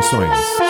Produções.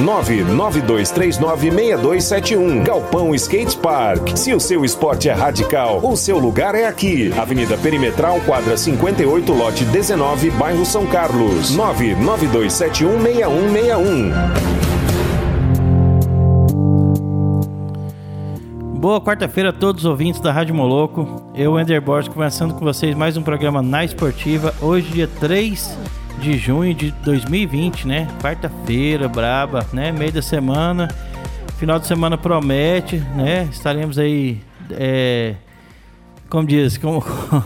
992396271. Galpão Skate Park. Se o seu esporte é radical, o seu lugar é aqui. Avenida Perimetral, quadra 58, lote 19, bairro São Carlos. 992716161. Boa quarta-feira a todos os ouvintes da Rádio Moloco. Eu, Ender Borges, conversando com vocês mais um programa na Esportiva. Hoje, dia 3 de junho de 2020, né? Quarta-feira, braba, né? Meio da semana. Final de semana promete, né? Estaremos aí, é, como diz, com,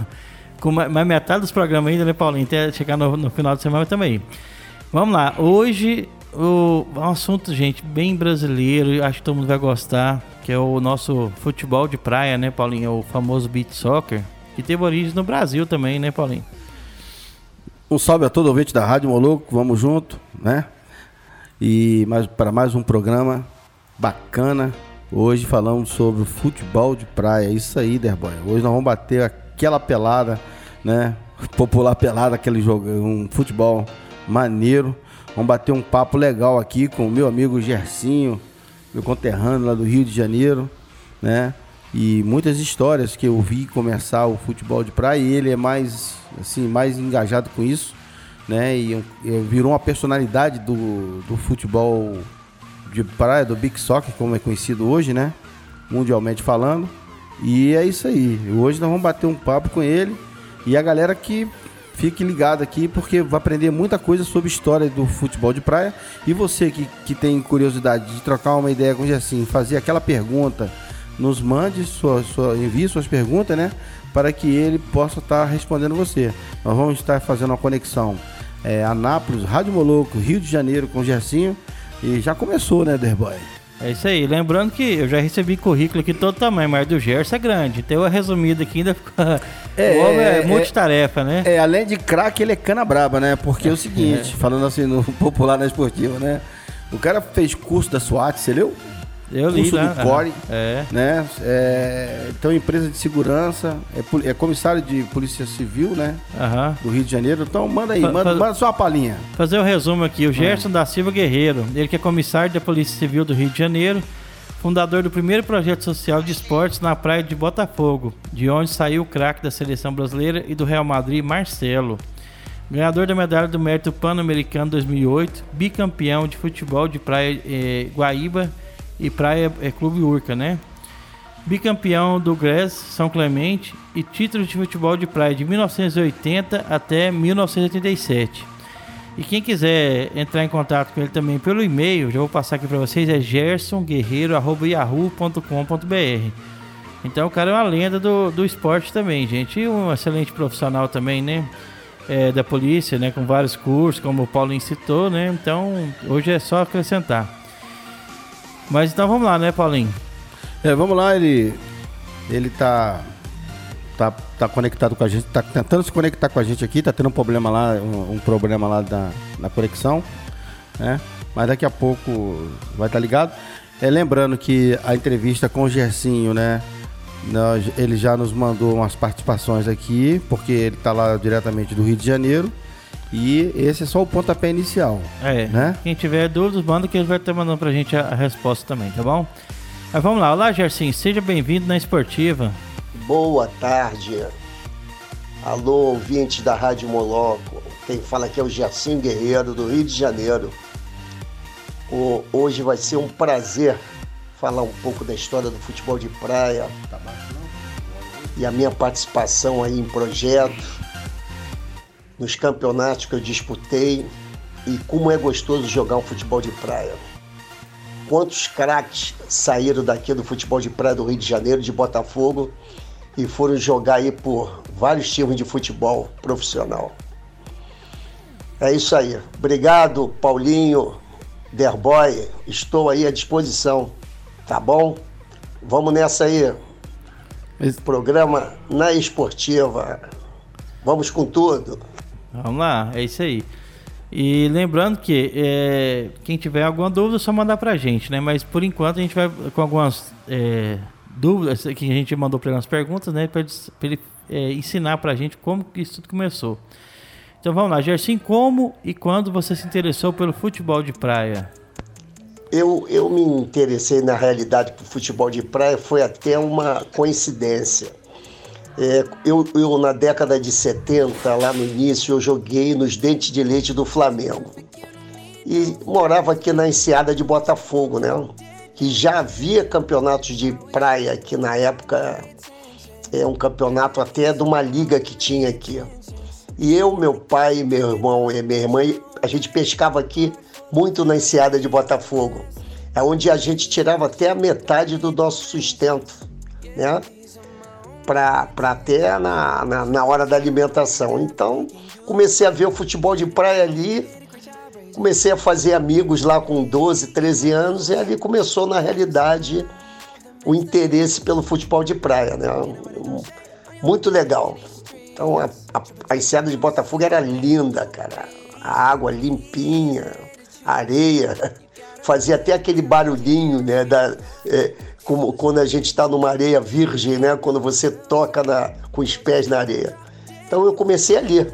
com mais metade dos programas ainda, né, Paulinho? Até chegar no, no final de semana também. Vamos lá, hoje o, um assunto, gente, bem brasileiro, acho que todo mundo vai gostar, que é o nosso futebol de praia, né, Paulinho? O famoso beach soccer, que teve origem no Brasil também, né, Paulinho? Um salve a todo ouvinte da Rádio Moloco, vamos junto, né? E mais, para mais um programa bacana. Hoje falamos sobre futebol de praia. Isso aí, Derboy. Hoje nós vamos bater aquela pelada, né? Popular pelada, aquele jogo, um futebol maneiro. Vamos bater um papo legal aqui com o meu amigo Gercinho, meu conterrâneo lá do Rio de Janeiro, né? E muitas histórias que eu vi começar o futebol de praia e ele é mais assim, mais engajado com isso, né? E, virou uma personalidade do, do futebol de praia, do Big Soccer, como é conhecido hoje, né? Mundialmente falando. E é isso aí. Hoje nós vamos bater um papo com ele e a galera que fique ligado aqui porque vai aprender muita coisa sobre história do futebol de praia. E você que, que tem curiosidade de trocar uma ideia com o fazer aquela pergunta nos mande, sua, sua, envie suas perguntas, né? Para que ele possa estar respondendo você. Nós vamos estar fazendo uma conexão é, Anápolis, Rádio Moloco, Rio de Janeiro com o Gercinho. E já começou, né, Derboy? É isso aí. Lembrando que eu já recebi currículo aqui todo tamanho, mas do Gerson é grande. Tem uma resumida aqui ainda fica. É, o homem é, é multitarefa, é, né? É, além de craque, ele é cana braba, né? Porque é, o seguinte, é. falando assim no popular na esportiva, né? O cara fez curso da SWAT, você leu? Eu li curso lá, do CORE, é. né? É, então, empresa de segurança, é, é, comissário de Polícia Civil, né? Uhum. Do Rio de Janeiro. Então, manda aí, manda, manda só uma palhinha. Fazer o um resumo aqui. O Gerson da Silva Guerreiro, ele que é comissário da Polícia Civil do Rio de Janeiro, fundador do primeiro projeto social de esportes na praia de Botafogo, de onde saiu o craque da seleção brasileira e do Real Madrid, Marcelo. Ganhador da medalha do mérito pan-americano 2008, bicampeão de futebol de praia eh, Guaíba e Praia é Clube Urca, né? Bicampeão do GRES São Clemente e título de futebol de praia de 1980 até 1987. E quem quiser entrar em contato com ele também pelo e-mail, já vou passar aqui para vocês, é gersonguerreiro.yahoo.com.br. Então o cara é uma lenda do, do esporte também, gente. E um excelente profissional também, né? É, da polícia, né? Com vários cursos, como o Paulo incitou, né? Então hoje é só acrescentar. Mas então vamos lá, né, Paulinho? É, vamos lá, ele. Ele tá. Tá, tá conectado com a gente, tá tentando se conectar com a gente aqui, tá tendo um problema lá, um, um problema lá da, na conexão, né? Mas daqui a pouco vai estar tá ligado. É, lembrando que a entrevista com o Gercinho, né? Nós, ele já nos mandou umas participações aqui, porque ele está lá diretamente do Rio de Janeiro. E esse é só o pontapé inicial. É. Né? Quem tiver dúvidas, manda que ele vai estar mandando pra gente a, a resposta também, tá bom? Mas vamos lá. Olá, Gersim. Seja bem-vindo na Esportiva. Boa tarde. Alô, ouvintes da Rádio Moloco. Quem fala aqui é o Gersim Guerreiro, do Rio de Janeiro. O, hoje vai ser um prazer falar um pouco da história do futebol de praia. E a minha participação aí em projetos nos campeonatos que eu disputei e como é gostoso jogar um futebol de praia. Quantos craques saíram daqui do futebol de praia do Rio de Janeiro, de Botafogo, e foram jogar aí por vários times de futebol profissional. É isso aí. Obrigado, Paulinho, Derboy. Estou aí à disposição. Tá bom? Vamos nessa aí. Programa na esportiva. Vamos com tudo. Vamos lá, é isso aí. E lembrando que é, quem tiver alguma dúvida, é só mandar pra gente, né? Mas por enquanto a gente vai com algumas é, dúvidas que a gente mandou para umas perguntas, né? Para ele, ele é, ensinar pra gente como que isso tudo começou. Então vamos lá, Gerson, como e quando você se interessou pelo futebol de praia? Eu, eu me interessei na realidade por futebol de praia, foi até uma coincidência. É, eu, eu, na década de 70, lá no início, eu joguei nos Dentes de Leite do Flamengo. E morava aqui na Enseada de Botafogo, né? Que já havia campeonatos de praia que na época é um campeonato até de uma liga que tinha aqui. E eu, meu pai, meu irmão e minha irmã, a gente pescava aqui muito na Enseada de Botafogo. É onde a gente tirava até a metade do nosso sustento, né? Para até na, na, na, hora da alimentação. Então, comecei a ver o futebol de praia ali, comecei a fazer amigos lá com 12, 13 anos, e ali começou, na realidade, o interesse pelo futebol de praia, né? Muito legal. Então, a, a, a enseada de Botafogo era linda, cara. A água limpinha, areia, fazia até aquele barulhinho, né? Da, é, como quando a gente está numa areia virgem, né? Quando você toca na, com os pés na areia. Então eu comecei ali,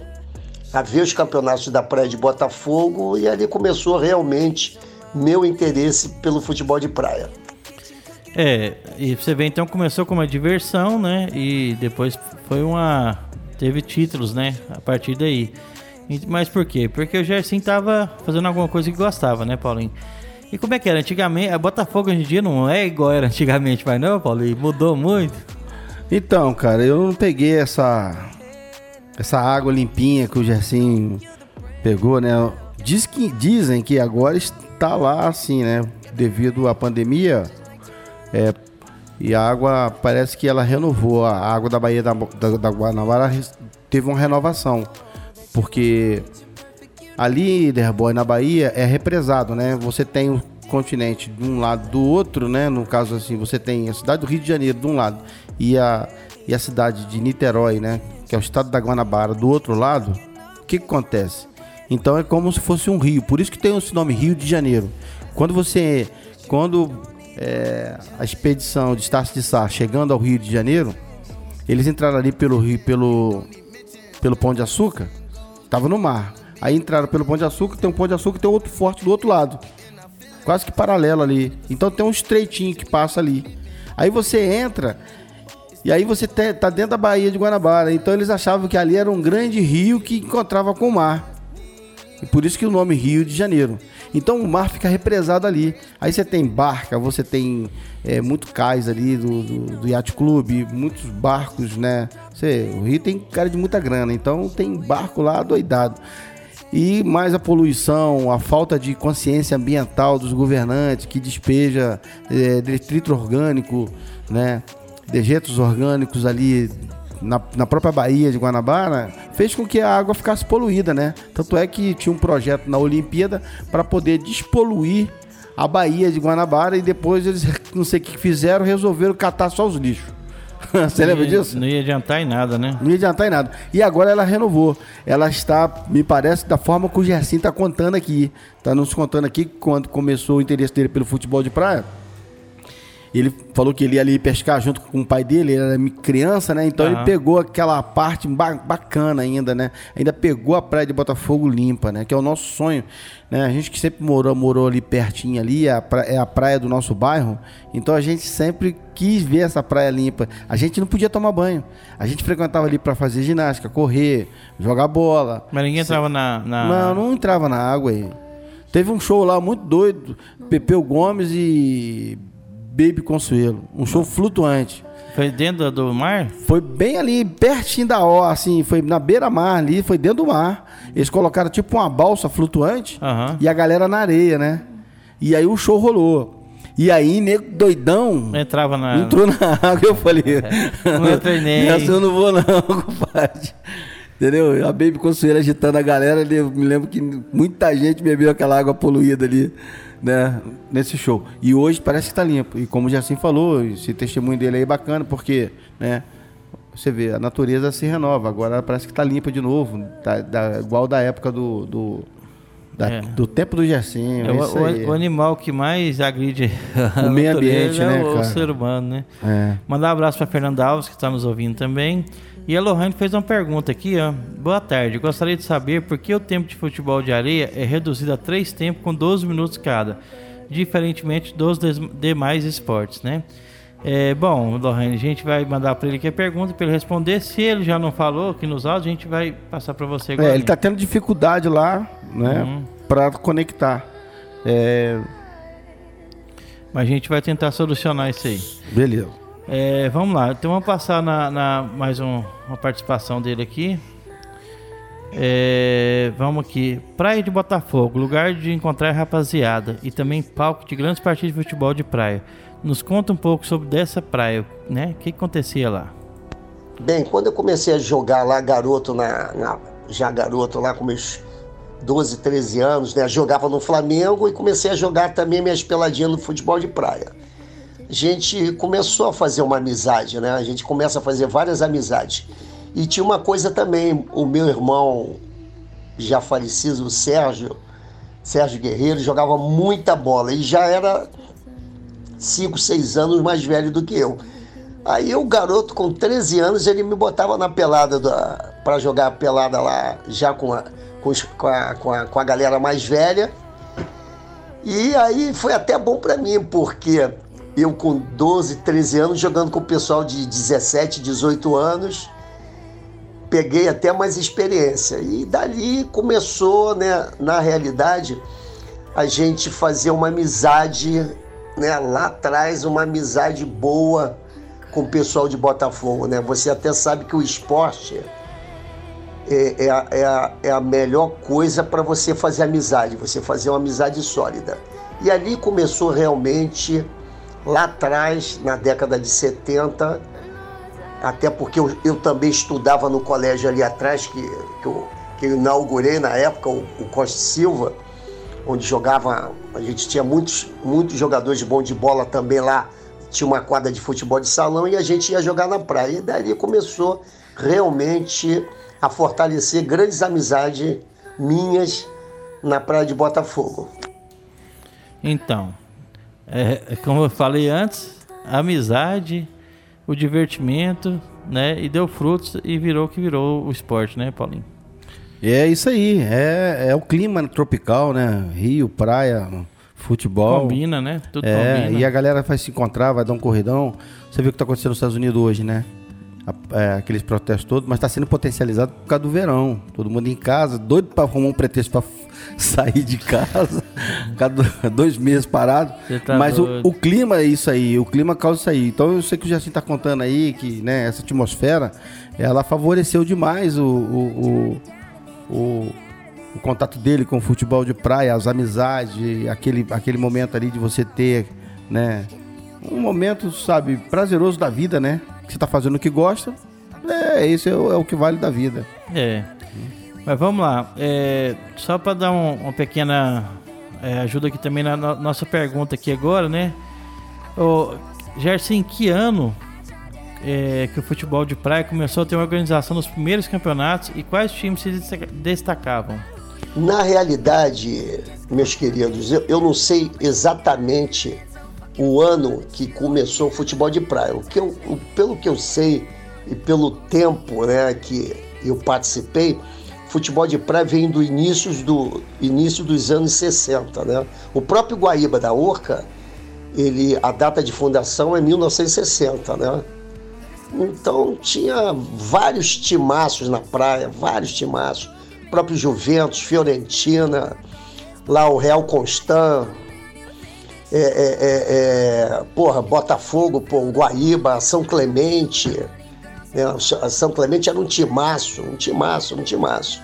a ver os campeonatos da Praia de Botafogo e ali começou realmente meu interesse pelo futebol de praia. É, e você vê então começou como uma diversão, né? E depois foi uma teve títulos, né? A partir daí. Mas por quê? Porque o Gerson tava fazendo alguma coisa que gostava, né, Paulinho? E como é que era? Antigamente, a Botafogo hoje em dia não é igual era antigamente, vai não, Paulo? E mudou muito? Então, cara, eu não peguei essa essa água limpinha que o Gersinho pegou, né? Diz que, dizem que agora está lá assim, né? Devido à pandemia, é, e a água parece que ela renovou. A água da Baía da, da, da Guanabara teve uma renovação. Porque Ali, Derboy, na Bahia, é represado, né? Você tem o continente de um lado do outro, né? No caso assim, você tem a cidade do Rio de Janeiro de um lado e a, e a cidade de Niterói, né? Que é o estado da Guanabara do outro lado. O que, que acontece? Então é como se fosse um rio. Por isso que tem esse nome Rio de Janeiro. Quando você. Quando é, a expedição de Estácio de Sá chegando ao Rio de Janeiro, eles entraram ali pelo rio, pelo, pelo Pão de Açúcar, estava no mar. Aí entraram pelo Pão de Açúcar, tem um Pão de Açúcar e tem outro forte do outro lado. Quase que paralelo ali. Então tem um estreitinho que passa ali. Aí você entra e aí você tá dentro da Baía de Guanabara. Então eles achavam que ali era um grande rio que encontrava com o mar. E por isso que o nome Rio de Janeiro. Então o mar fica represado ali. Aí você tem barca, você tem é, muito cais ali do, do, do Yacht Club, muitos barcos, né? Você, o Rio tem cara de muita grana, então tem barco lá doidado e mais a poluição, a falta de consciência ambiental dos governantes que despeja é, detrito orgânico, né, dejetos orgânicos ali na, na, própria Baía de Guanabara, fez com que a água ficasse poluída, né? Tanto é que tinha um projeto na Olimpíada para poder despoluir a Baía de Guanabara e depois eles, não sei o que fizeram, resolveram catar só os lixos. Você lembra disso? Não ia adiantar em nada, né? Não ia adiantar em nada. E agora ela renovou. Ela está, me parece, da forma que o Gersin está contando aqui. Está nos contando aqui quando começou o interesse dele pelo futebol de praia. Ele falou que ele ia ali pescar junto com o pai dele, ele era criança, né? Então uhum. ele pegou aquela parte bacana ainda, né? Ainda pegou a praia de Botafogo limpa, né? Que é o nosso sonho, né? A gente que sempre morou, morou ali pertinho ali, é a praia, é a praia do nosso bairro, então a gente sempre quis ver essa praia limpa. A gente não podia tomar banho. A gente frequentava ali para fazer ginástica, correr, jogar bola. Mas ninguém entrava na, na... Não, não entrava na água aí. Teve um show lá muito doido, Pepeu Gomes e Baby Consuelo. Um show flutuante. Foi dentro do mar? Foi bem ali, pertinho da O, assim, foi na beira-mar ali, foi dentro do mar. Eles colocaram tipo uma balsa flutuante uhum. e a galera na areia, né? E aí o show rolou. E aí, nego doidão. Entrava na Entrou na água. Eu falei. não entrei nem. Essa eu não vou, não, compadre. Entendeu? A Baby Consuelo agitando a galera ali. Eu me lembro que muita gente bebeu aquela água poluída ali, né? Nesse show. E hoje parece que tá limpo. E como o Jacim falou, esse testemunho dele aí é bacana, porque, né? Você vê, a natureza se renova. Agora parece que tá limpa de novo. Tá, da, igual da época do. do da, é. Do tempo do Gersinho. É o, o, animal que mais agride o meio ambiente, é né? O, o ser humano, né? É. Mandar um abraço para Fernanda Alves, que está nos ouvindo também. E a Lohane fez uma pergunta aqui, ó. Boa tarde. Gostaria de saber por que o tempo de futebol de areia é reduzido a três tempos com 12 minutos cada, diferentemente dos demais esportes, né? É, bom, Lohane, a gente vai mandar para ele aqui a pergunta para ele responder. Se ele já não falou aqui nos áudios, a gente vai passar para você agora. É, ele está tendo dificuldade lá, né, uhum. para conectar. É... Mas a gente vai tentar solucionar isso aí. Beleza. É, vamos lá, então vamos passar na, na mais um, uma participação dele aqui. É, vamos aqui. Praia de Botafogo, lugar de encontrar rapaziada e também palco de grandes partidas de futebol de praia. Nos conta um pouco sobre dessa praia, né? O que, acontecia lá? Bem, quando eu comecei a jogar lá, garoto, na, na, já garoto lá com meus 12, 13 anos, né? Jogava no Flamengo e comecei a jogar também minhas peladinhas no futebol de praia. A gente começou a fazer uma amizade, né? A gente começa a fazer várias amizades. E tinha uma coisa também, o meu irmão já falecido, o Sérgio, Sérgio Guerreiro, jogava muita bola e já era 5, 6 anos mais velho do que eu. Aí o garoto com 13 anos, ele me botava na pelada para jogar a pelada lá, já com a, com, a, com, a, com a galera mais velha. E aí foi até bom para mim, porque eu com 12, 13 anos, jogando com o pessoal de 17, 18 anos, peguei até mais experiência. E dali começou, né, na realidade, a gente fazer uma amizade né, lá atrás uma amizade boa com o pessoal de Botafogo. Né? Você até sabe que o esporte é, é, é a, é a melhor coisa para você fazer amizade, você fazer uma amizade sólida. E ali começou realmente, lá atrás, na década de 70, até porque eu, eu também estudava no colégio ali atrás, que, que, eu, que eu inaugurei na época, o, o Costa Silva onde jogava, a gente tinha muitos, muitos jogadores bom de bola também lá, tinha uma quadra de futebol de salão e a gente ia jogar na praia. E daí começou realmente a fortalecer grandes amizades minhas na praia de Botafogo. Então, é, como eu falei antes, a amizade, o divertimento, né? E deu frutos e virou o que virou o esporte, né, Paulinho? É isso aí, é, é o clima tropical, né? Rio, praia, futebol. Combina, né? Tudo é, combina. E a galera vai se encontrar, vai dar um corridão. Você viu o que está acontecendo nos Estados Unidos hoje, né? É, aqueles protestos todos, mas está sendo potencializado por causa do verão. Todo mundo em casa, doido para arrumar um pretexto para sair de casa, cada dois meses parado. Tá mas o, o, clima é isso aí, o clima causa isso aí. Então eu sei que o Jacinto está contando aí que né, essa atmosfera, ela favoreceu demais o, o, o o, contato dele com o futebol de praia, as amizades, aquele, aquele momento ali de você ter, né? Um momento, sabe, prazeroso da vida, né? Que você tá fazendo o que gosta. É, isso é, o, é o que vale da vida. É. Mas vamos lá. É, só para dar um, uma pequena é, ajuda aqui também na, nossa pergunta aqui agora, né? Ô, Gerson, em que ano é, que o futebol de praia começou a ter uma organização nos primeiros campeonatos e quais times se destacavam? Na realidade, meus queridos, eu, eu não sei exatamente o ano que começou o futebol de praia. O que eu, o, pelo que eu sei e pelo tempo né, que eu participei, futebol de praia vem do início, do início dos anos 60. Né? O próprio Guaíba da Orca, ele, a data de fundação é 1960, né? Então tinha vários timaços na praia, vários timaços. O próprio Juventus, Fiorentina, lá o Real Constant, é, é, é, é, porra, Botafogo, pô, Guaíba, São Clemente. Né? São Clemente era um timaço, um timaço, um timaço.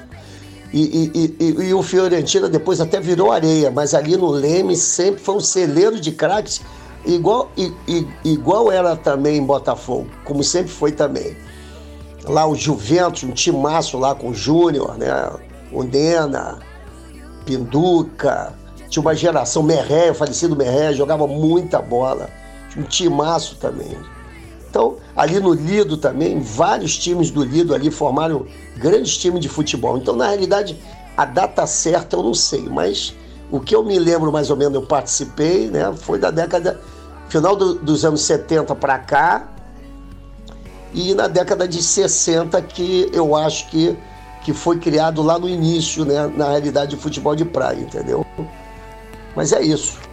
E, e, e, e, o Fiorentina depois até virou areia, mas ali no Leme sempre foi um celeiro de craques Igual, igual era também em Botafogo, como sempre foi também. lá o Juventus, um timaço lá com o Júnior, né? O Nena, Pinduca, tinha uma geração, Merré, o falecido Merré, jogava muita bola. Um timaço também. Então, ali no Lido também, vários times do Lido ali formaram grandes times de futebol. Então, na realidade, a data certa eu não sei, mas o que eu me lembro mais ou menos, eu participei, né, foi da década, final do, dos anos 70 para cá, e na década de 60 que eu acho que, que foi criado lá no início, né, na realidade, o futebol de praia, entendeu? Mas é isso.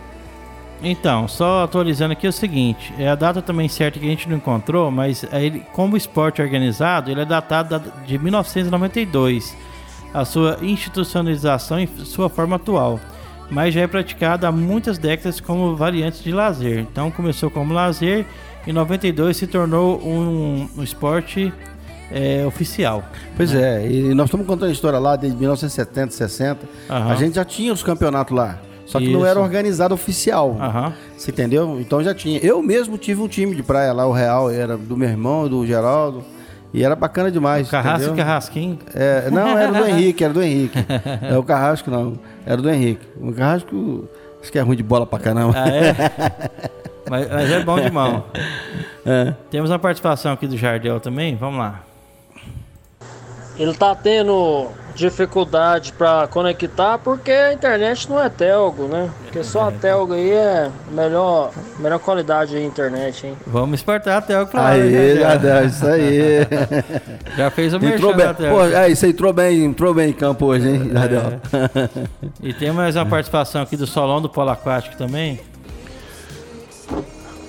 Então, só atualizando aqui é o seguinte, é a data também certa que a gente não encontrou, mas ele, como esporte organizado, ele é datado de 1992, a sua institucionalização em sua forma atual, mas já é praticado há muitas décadas como variante de lazer. Então começou como lazer, em 92 se tornou um, um esporte é, oficial. Pois né? é, e nós estamos contando a história lá desde 1970, 60, uhum. a gente já tinha os campeonatos lá. Só que Isso. não era organizado oficial. Uhum. Você entendeu? Então já tinha. Eu mesmo tive um time de praia lá, o Real, era do meu irmão, do Geraldo. E era bacana demais. O Carrasco e Carrasquinho? É, não, era do Henrique, era do Henrique. É o Carrasco, não. Era do Henrique. O Carrasco, acho que é ruim de bola pra caramba. Ah, é? mas, mas, é bom de mão. É. Temos uma participação aqui do Jardel também, vamos lá. Ele tá tendo dificuldade para conectar porque a internet não é telgo, né? Porque só a telgo aí é melhor, melhor qualidade de internet, hein? Vamos exportar a telgo, claro. Aí, né, já, isso aí. já fez o entrou bem. Pô, é, isso aí entrou bem, entrou bem em campo hoje, hein? É. e tem mais uma participação aqui do Solão do Polo Aquático também.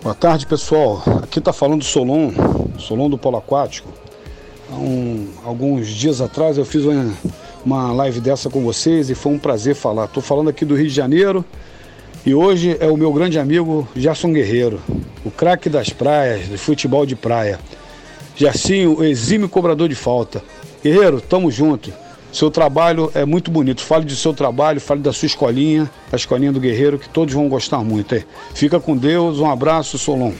Boa tarde, pessoal. Aqui tá falando do Solon, Solon do Polo Aquático. Um, alguns dias atrás eu fiz uma, uma live dessa com vocês e foi um prazer falar. Estou falando aqui do Rio de Janeiro e hoje é o meu grande amigo Gerson Guerreiro, o craque das praias, do futebol de praia. Gersinho, o cobrador de falta. Guerreiro, tamo junto. Seu trabalho é muito bonito. Fale do seu trabalho, fale da sua escolinha, a escolinha do Guerreiro, que todos vão gostar muito. Fica com Deus, um abraço, Solon.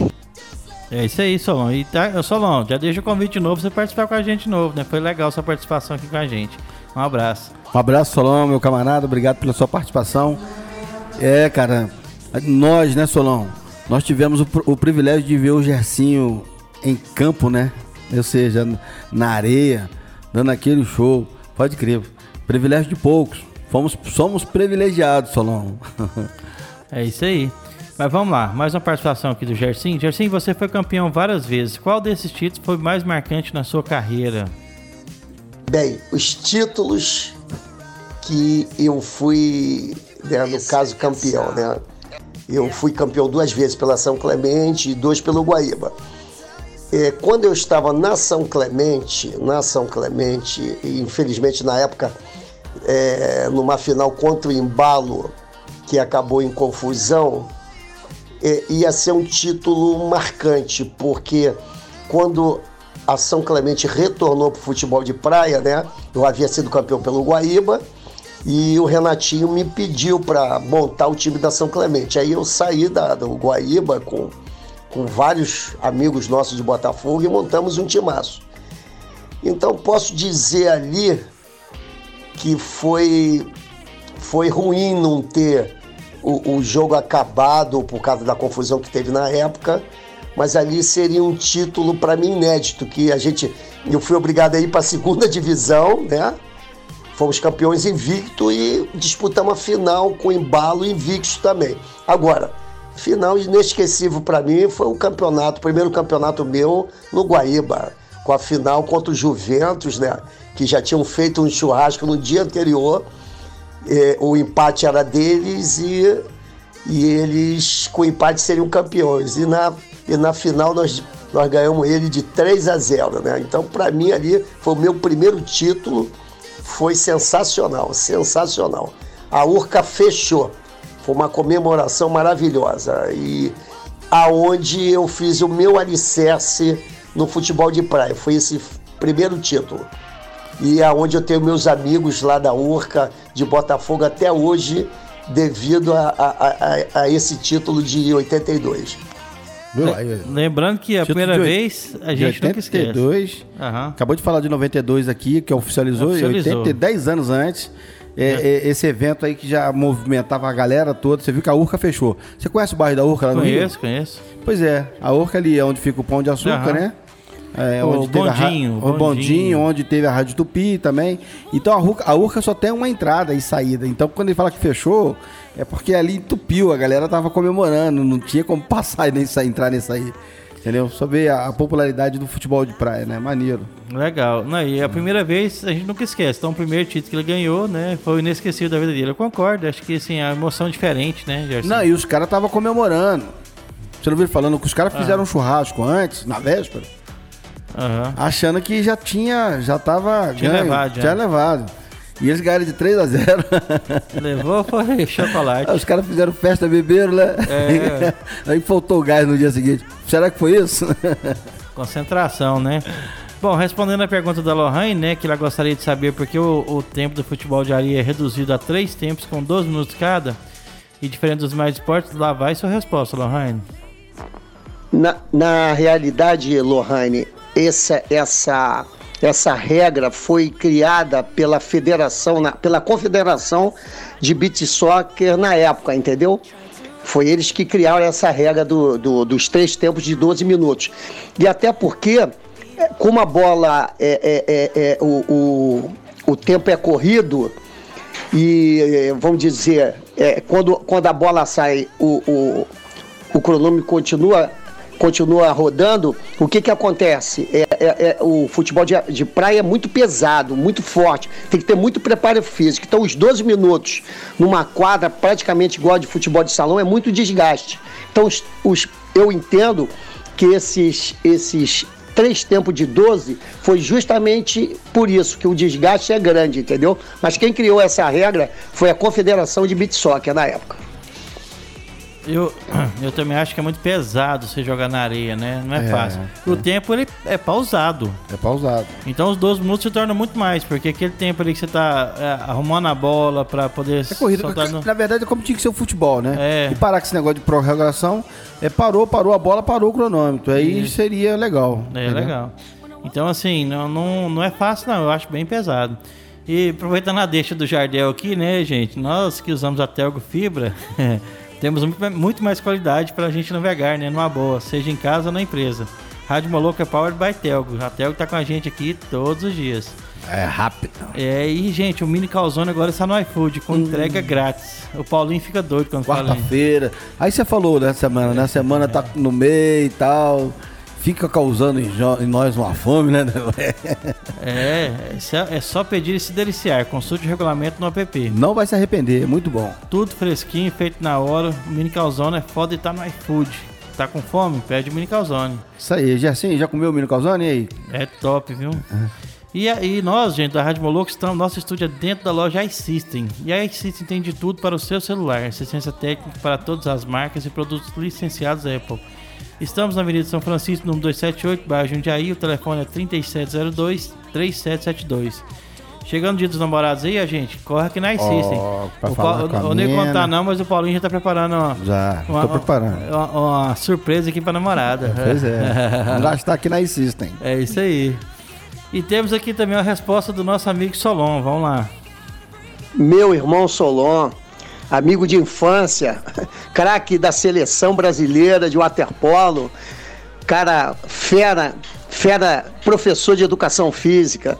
É isso aí, Solon. E tá, Solon, já deixa o convite de novo você participar com a gente de novo, né? Foi legal sua participação aqui com a gente. Um abraço. Um abraço, Solon, meu camarada. Obrigado pela sua participação. É, cara, nós, né, Solon? Nós tivemos o, o privilégio de ver o Gercinho em campo, né? Ou seja, na areia, dando aquele show. Pode crer. Privilégio de poucos. Fomos, somos privilegiados, Solon. é isso aí. Mas vamos lá, mais uma participação aqui do Gersim. Gersim, você foi campeão várias vezes. Qual desses títulos foi mais marcante na sua carreira? Bem, os títulos que eu fui, né, no caso, campeão, né? Eu fui campeão duas vezes pela São Clemente e duas pelo Guaíba. É, quando eu estava na São Clemente, na São Clemente, e infelizmente na época, é, numa final contra o Embalo, que acabou em confusão, ia ser um título marcante, porque quando a São Clemente retornou para o futebol de praia, né? Eu havia sido campeão pelo Guaíba e o Renatinho me pediu para montar o time da São Clemente. Aí eu saí da, do Guaíba com, com vários amigos nossos de Botafogo e montamos um timaço. Então posso dizer ali que foi, foi ruim não ter o, o jogo acabado por causa da confusão que teve na época, mas ali seria um título para mim inédito, que a gente eu fui obrigado a ir para a segunda divisão, né? Fomos campeões invicto e disputamos a final com embalo invicto também. Agora, final inesquecível para mim foi o campeonato, o primeiro campeonato meu no Guaíba, com a final contra o Juventus, né? Que já tinham feito um churrasco no dia anterior é, o empate era deles e, e eles, com empate, seriam campeões. E na, e na final nós, nós ganhamos ele de 3 a 0. Né? Então, para mim, ali foi o meu primeiro título. Foi sensacional, sensacional. A Urca fechou. Foi uma comemoração maravilhosa. E aonde eu fiz o meu alicerce no futebol de praia. Foi esse primeiro título e aonde é eu tenho meus amigos lá da Urca, de Botafogo até hoje, devido a, a, a, a esse título de 82. Viu? Aí, Lembrando que a Título primeira de vez a de gente nunca esquece. 82. Aham. Acabou de falar de 92 aqui, que oficializou, Oficializou. 80, 10 anos antes. É, é, esse evento aí que já movimentava a galera toda. Você viu que a Urca fechou. Você conhece o bairro da Urca lá no Rio? Conheço, conheço. Pois é, a Urca ali é onde fica o Pão de Açúcar, Aham. né? É, O onde teve a ra- bondinho, o bondinho. bondinho, onde teve a Rádio Tupi também. Então a Urca, a Urca só tem uma entrada e saída. Então quando ele fala que fechou, é porque ali entupiu, a galera tava comemorando, não tinha como passar e nem sair, entrar nem sair. Entendeu? Só ver a, a popularidade do futebol de praia, né? Maneiro. Legal. Não, e a primeira vez a gente nunca esquece. Então, o primeiro título que ele ganhou, né? Foi o inesquecível da vida dele. Eu concordo. Acho que, assim, a emoção é diferente, né, Gerson? Não, e os caras estavam comemorando. Você não viu falando que os caras fizeram um churrasco antes, na véspera, Aham. achando que já tinha, já tava Tinha ganho, levado, já. tinha levado. E eles ganharam de 3 a 0 Levou foi chocolate. Os caras fizeram festa, beberam, né? É. Aí faltou gás no dia seguinte. Será que foi isso? Concentração, né? Bom, respondendo a pergunta da Lohane, né, que ela gostaria de saber por que o, o tempo do futebol de areia é reduzido a três tempos com 12 minutos cada, e diferente dos mais esportes, lá vai sua resposta, Lohane. Na, na realidade, Lohane, essa, essa, essa regra foi criada pela federação, pela confederação de beach soccer na época, entendeu? Foi eles que criaram essa regra do, do- dos três tempos de 12 minutos. E até porque, é, como a bola, é, é- é- é- o, o, o tempo é corrido, e eh, vamos dizer, é, quando, quando a bola sai, o, o, o cronômetro continua, continua rodando, o que, que acontece? É, é- é- o futebol de, de praia é muito pesado, muito forte, tem que ter muito preparo físico. Então, os 12 minutos numa quadra praticamente igual de futebol de salão é muito desgaste. Então, os, os- eu entendo que esses, esses três tempos de 12 foi justamente por isso, que o desgaste é grande, entendeu? Mas quem criou essa regra foi a Confederação de Beat Soccer na época. Eu, eu também acho que é muito pesado você jogar na areia, né? Não é, É, fácil. O tempo ele é pausado. É pausado. Então os 12 minutos se tornam muito mais, porque aquele tempo ali que você tá é, arrumando a bola pra poder É corrida. soltar no- Na verdade, é como tinha que ser o futebol, né? É. E parar com esse negócio de prorrogação, é parou, parou a bola, parou o cronômetro. Aí seria legal. É entendeu? legal. Então, assim, não, não, não é fácil, não. Eu acho bem pesado. E aproveitando a deixa do Jardel aqui, né, gente? Nós que usamos a Telgo Fibra, temos muito, mais qualidade para a gente navegar, né? Numa boa, seja em casa ou na empresa. Rádio Moloco é Powered by Telgo. A Telgo tá com a gente aqui todos os dias. É rápido. É, e, gente, o Mini Calzone agora está no iFood, com entrega grátis. O Paulinho fica doido quando fala isso. Quarta-feira. Aí você falou né, semana, né? Semana tá no meio e tal. Fica causando em, nós uma fome, né? É, é só- é só pedir e se deliciar. Consulte o regulamento no app. Não vai se arrepender, é muito bom. Tudo fresquinho, feito na hora. O mini calzone é foda e tá no iFood. Tá com fome? Pede o mini calzone. Isso aí, Gersinho, já comeu o Mino Calzone? E aí? É top, viu? E, aí nós, gente, da Rádio Moloco, estamos, nosso estúdio é dentro da loja iSystem. E a iSystem tem de tudo para o seu celular. Assistência técnica para todas as marcas e produtos licenciados Apple. Estamos na Avenida São Francisco, número 278, bairro Jundiaí. O telefone é 3702-3772. Chegando o dia dos namorados aí, a gente, corre aqui na. Ó, pra o Paulo, eu nem contar não, mas o Paulinho já tá preparando ó, Já, tô preparando. uma, uma surpresa aqui pra namorada. Pois é. Vamos gastar aqui na Insistem. É isso aí. E temos aqui também a resposta do nosso amigo Solon. Vamos lá. Meu irmão Solon, amigo de infância, craque da seleção brasileira de waterpolo, cara fera, fera professor de educação física,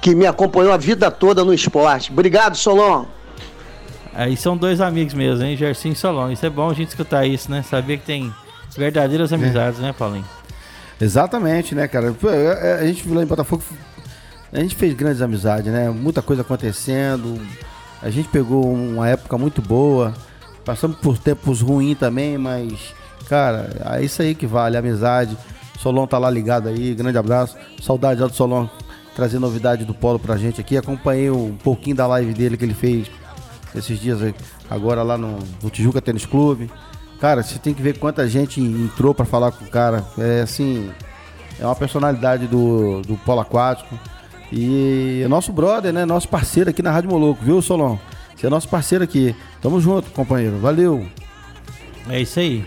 que me acompanhou a vida toda no esporte. Obrigado, Solon. Aí são dois amigos mesmo, hein? Gersinho e Solon. Isso é bom a gente escutar isso, né? Saber que tem verdadeiras amizades, né, Paulinho? Exatamente, né, cara? É- é- A gente lá em Botafogo, a gente fez grandes amizades, né? Muita coisa acontecendo. A gente pegou uma época muito boa. Passamos por tempos ruins também, mas, cara, é isso aí que vale, amizade. Solon tá lá ligado aí, grande abraço. Saudade do Solon trazer novidade do Polo pra gente aqui. Acompanhei um pouquinho da live dele que ele fez esses dias agora lá no, no Tijuca Tênis Clube. Cara, você tem que ver quanta gente entrou pra falar com o cara. É assim, é uma personalidade do, do polo aquático. E é nosso brother, né? Nosso parceiro aqui na Rádio Moloco, viu, Solon? Você é nosso parceiro aqui. Tamo junto, companheiro. Valeu. É isso aí.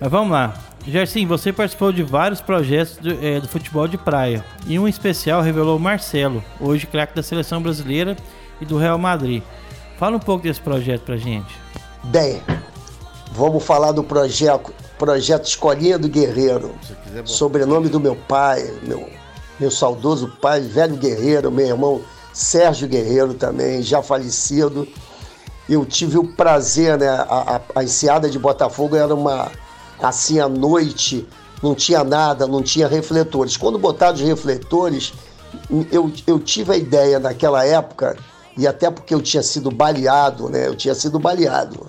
Mas vamos lá. Gersim, você participou de vários projetos do, é, do futebol de praia. E um especial revelou o Marcelo, hoje craque da seleção brasileira e do Real Madrid. Fala um pouco desse projeto pra gente. Bem, vamos falar do projeto, projeto Escolinha do Guerreiro. Sobrenome do meu pai, meu, meu saudoso pai, velho guerreiro, meu irmão Sérgio Guerreiro também, já falecido. Eu tive o prazer, né? A, a, a enseada de Botafogo era uma assim à noite, não tinha nada, não tinha refletores. Quando botaram os refletores, eu, eu tive a ideia naquela época, e até porque eu tinha sido baleado, né? Eu tinha sido baleado.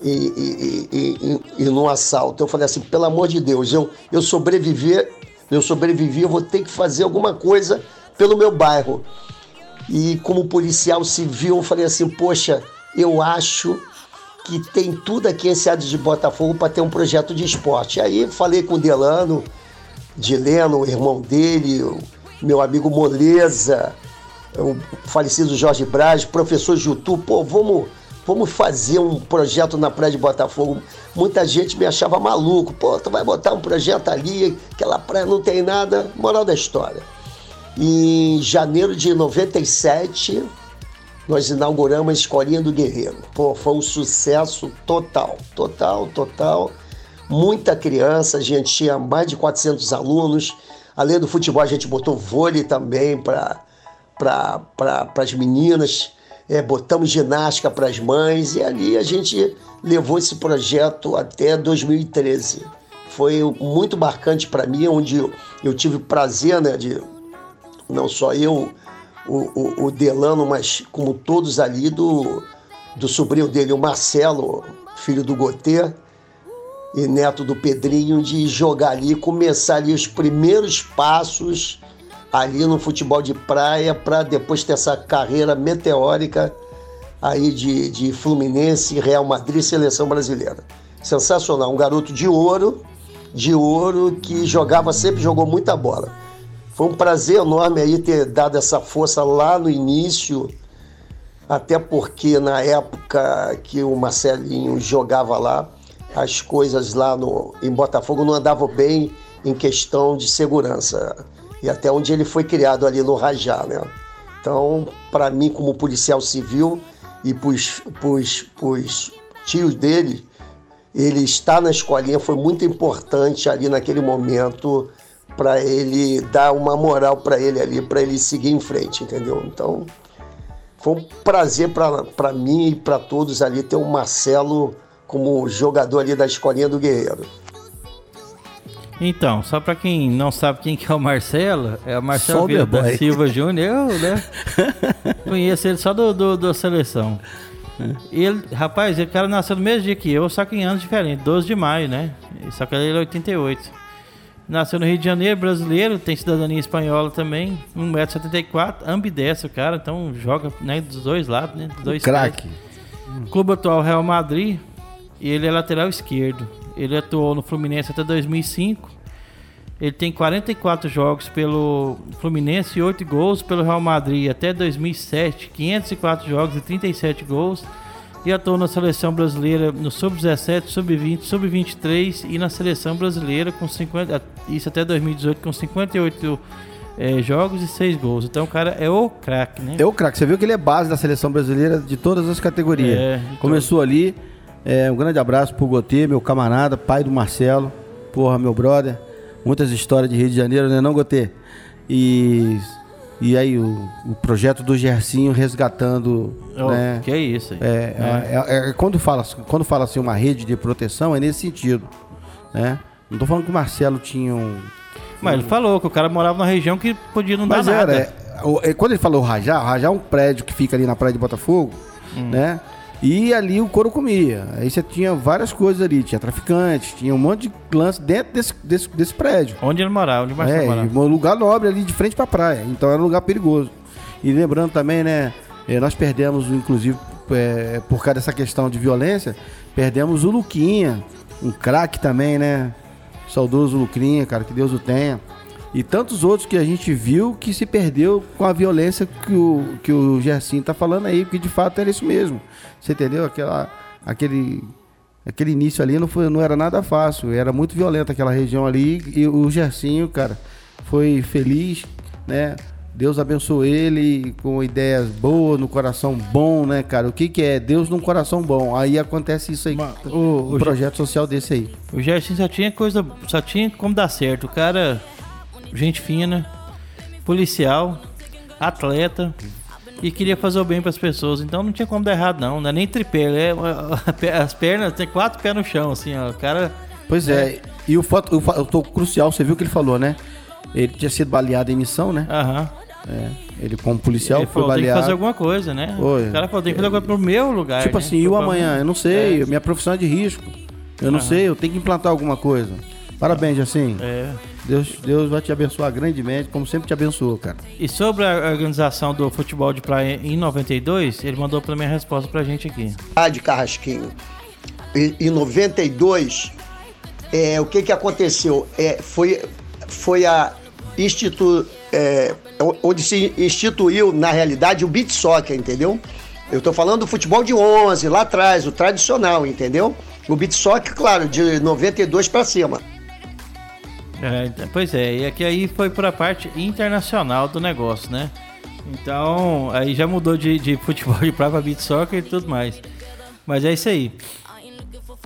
E, e, e, e, num assalto. Eu falei assim, pelo amor de Deus, eu, eu sobreviver, eu sobrevivi, eu vou ter que fazer alguma coisa pelo meu bairro. E como policial civil, eu falei assim, poxa, eu acho que tem tudo aqui em Seado de Botafogo para ter um projeto de esporte. Aí falei com o Delano, Dileno, o irmão dele, o meu amigo Moleza, o falecido Jorge Braz, professor Jutu, pô, vamos, vamos fazer um projeto na Praia de Botafogo. Muita gente me achava maluco, pô, tu vai botar um projeto ali, aquela praia não tem nada. Moral da história. Em janeiro de 97, nós inauguramos a Escolinha do Guerreiro. Pô, foi um sucesso total, total, total. Muita criança, a gente tinha mais de 400 alunos. Além do futebol, a gente botou vôlei também para pra, as meninas. É, botamos ginástica para as mães e ali a gente levou esse projeto até 2013. Foi muito marcante para mim, onde eu, tive o prazer né, de não só eu o, o, o Delano, mas como todos ali do, do sobrinho dele, o Marcelo, filho do Gotê e neto do Pedrinho, de jogar ali, começar ali os primeiros passos ali no futebol de praia para depois ter essa carreira meteórica aí de, de Fluminense, Real Madrid, seleção brasileira. Sensacional, um garoto de ouro, de ouro que jogava sempre, jogou muita bola. Foi um prazer enorme aí ter dado essa força lá no início, até porque na época que o Marcelinho jogava lá, as coisas lá no, em Botafogo não andavam bem em questão de segurança. E até onde ele foi criado ali no Rajá, né? Então, para mim, como policial civil e para os tios dele, ele estar na escolinha foi muito importante ali naquele momento para ele dar uma moral para ele ali, para ele seguir em frente, entendeu? Então, foi um prazer para mim e para todos ali ter o Marcelo como jogador ali da escolinha do Guerreiro. Então, só para quem não sabe quem que é o Marcelo, é o Marcelo Vieira da Silva Júnior, eu, né? conheço ele só do, do, do seleção. Ele, rapaz, o cara nasceu no mesmo dia que eu, só que em anos diferentes, 12 de maio, né? Só que ele é 88. Nasceu no Rio de Janeiro, brasileiro, tem cidadania espanhola também, 1,74m, ambidestro, cara, então joga né, dos dois lados, né? Dos dois Craque. Clube atual Real Madrid, e ele é lateral esquerdo. Ele atuou no Fluminense até 2005. Ele tem 44 jogos pelo Fluminense e 8 gols pelo Real Madrid até 2007, 504 jogos e 37 gols e atuou na seleção brasileira no sub-17, sub-20, sub-23 e na seleção brasileira com 50, isso até 2018 com 58 é, jogos e 6 gols. Então o cara é o craque, né? É o craque. Você viu que ele é base da seleção brasileira de todas as categorias. É, então... Começou ali. É, um grande abraço pro Gotê, meu camarada, pai do Marcelo. Porra, meu brother. Muitas histórias de Rio de Janeiro, né, não, Gotê? E e aí o, o projeto do Gercinho resgatando. Oh, né? Que é isso aí. É, é. É, é, quando, fala, quando fala assim uma rede de proteção, é nesse sentido. Né? Não tô falando que o Marcelo tinha um. Mas ele falou que o cara morava numa região que podia não Mas dar era, nada. É, quando ele falou Rajá, Rajá é um prédio que fica ali na praia de Botafogo, hum. né? E ali o couro comia. Aí você tinha várias coisas ali. Tinha traficantes, tinha um monte de lance dentro desse, desse, desse prédio. Onde ele morava, onde mais é, morava. Um lugar nobre ali de frente pra praia. Então era um lugar perigoso. E lembrando também, né? Eh, nós perdemos, inclusive, é, por causa dessa questão de violência, perdemos o Luquinha, um craque também, né? Saudoso Luquinha, cara, que Deus o tenha. E tantos outros que a gente viu que se perdeu com a violência que o, que o Gersinho tá falando aí, porque de fato era isso mesmo. Você entendeu? Aquela, aquele, Aquele início ali não, foi, não era nada fácil, era muito violenta aquela região ali. E o Gersinho, cara, foi feliz, né? Deus abençoou ele com ideias boas, no coração bom, né, cara? O que, que é Deus num coração bom? Aí acontece isso aí, o, um projeto social desse aí. O Gerson só tinha coisa, só tinha como dar certo. O cara, gente fina, policial, atleta e queria fazer o bem para as pessoas. Então não tinha como dar errado, não. Não é nem tripé, é, as pernas, tem quatro pés no chão, assim, ó. O cara. Pois é, é. e o fato, o fato crucial, você viu o que ele falou, né? Ele tinha sido baleado em missão, né? Aham. É, ele como policial ele foi falou, baleado. Tem que fazer alguma coisa, né? Foi. O cara falou, tem que fazer alguma coisa pro meu lugar. Tipo né? assim, e o amanhã? Eu não sei, é. minha profissão é de risco. Eu não sei, eu tenho que implantar alguma coisa. Parabéns, assim. É. Deus, Deus vai te abençoar grandemente, como sempre te abençoou, cara. E sobre a organização do futebol de praia em 92, ele mandou para minha resposta pra gente aqui. Ah, de Carrasquinho. Em 92, é, o que que aconteceu? É, foi, foi a institu, é, onde se instituiu, na realidade, o beat soccer, entendeu? Eu tô falando do futebol de 11, lá atrás, o tradicional, entendeu? O beat soccer, claro, de 92 para cima. É, pois é, e aqui aí foi para a parte internacional do negócio, né? Então, aí já mudou de, de futebol de praia para beat soccer e tudo mais. Mas é isso aí.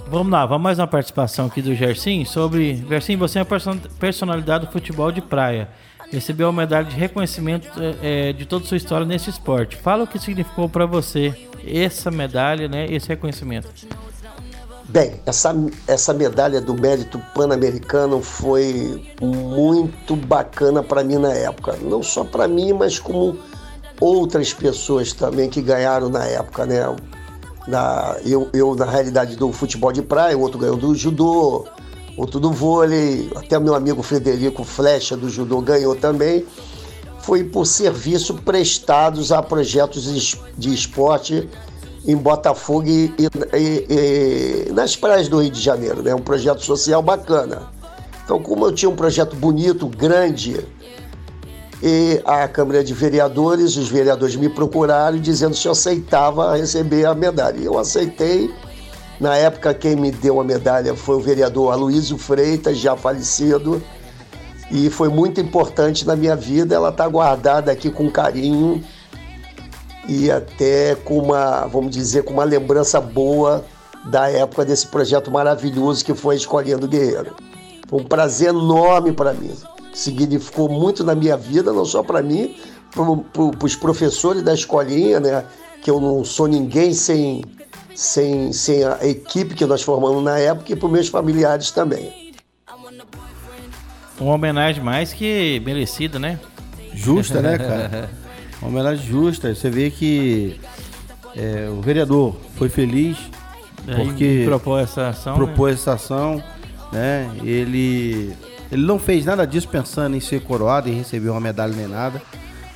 Vamos lá, vamos mais uma participação aqui do Gersim sobre. Gersim, você é uma personalidade do futebol de praia. Recebeu a medalha de reconhecimento é, de toda a sua história nesse esporte. Fala o que significou para você essa medalha, né? Esse reconhecimento. Bem, essa, essa medalha do mérito pan-americano foi muito bacana para mim na época. Não só para mim, mas como outras pessoas também que ganharam na época, né? Na, eu, eu, na realidade, do futebol de praia, outro ganhou do judô, outro do vôlei, até meu amigo Frederico Flecha do judô ganhou também. Foi por serviço prestados a projetos de esporte em Botafogo e, e, e, nas praias do Rio de Janeiro, né? Um projeto social bacana. Então, como eu tinha um projeto bonito, grande, e a Câmara de Vereadores, os vereadores me procuraram dizendo se eu aceitava receber a medalha. Eu aceitei. Na época, quem me deu a medalha foi o vereador Aloysio Freitas, já falecido, e foi muito importante na minha vida. Ela está guardada aqui com carinho e até com uma, vamos dizer, com uma lembrança boa da época desse projeto maravilhoso que foi Escolhendo Guerreiro. Foi um prazer enorme para mim. Significou muito na minha vida, não só para mim, para os professores da escolinha, né? Que eu não sou ninguém sem, sem, sem a equipe que nós formamos na época e para os meus familiares também. Uma homenagem mais que merecida, né? Justa, né, cara? Uma homenagem justa. Você vê que é, o vereador foi feliz é, porque propôs essa ação. Propôs né? essa ação, né? Ele, ele não fez nada disso pensando em ser coroado, em receber uma medalha nem nada.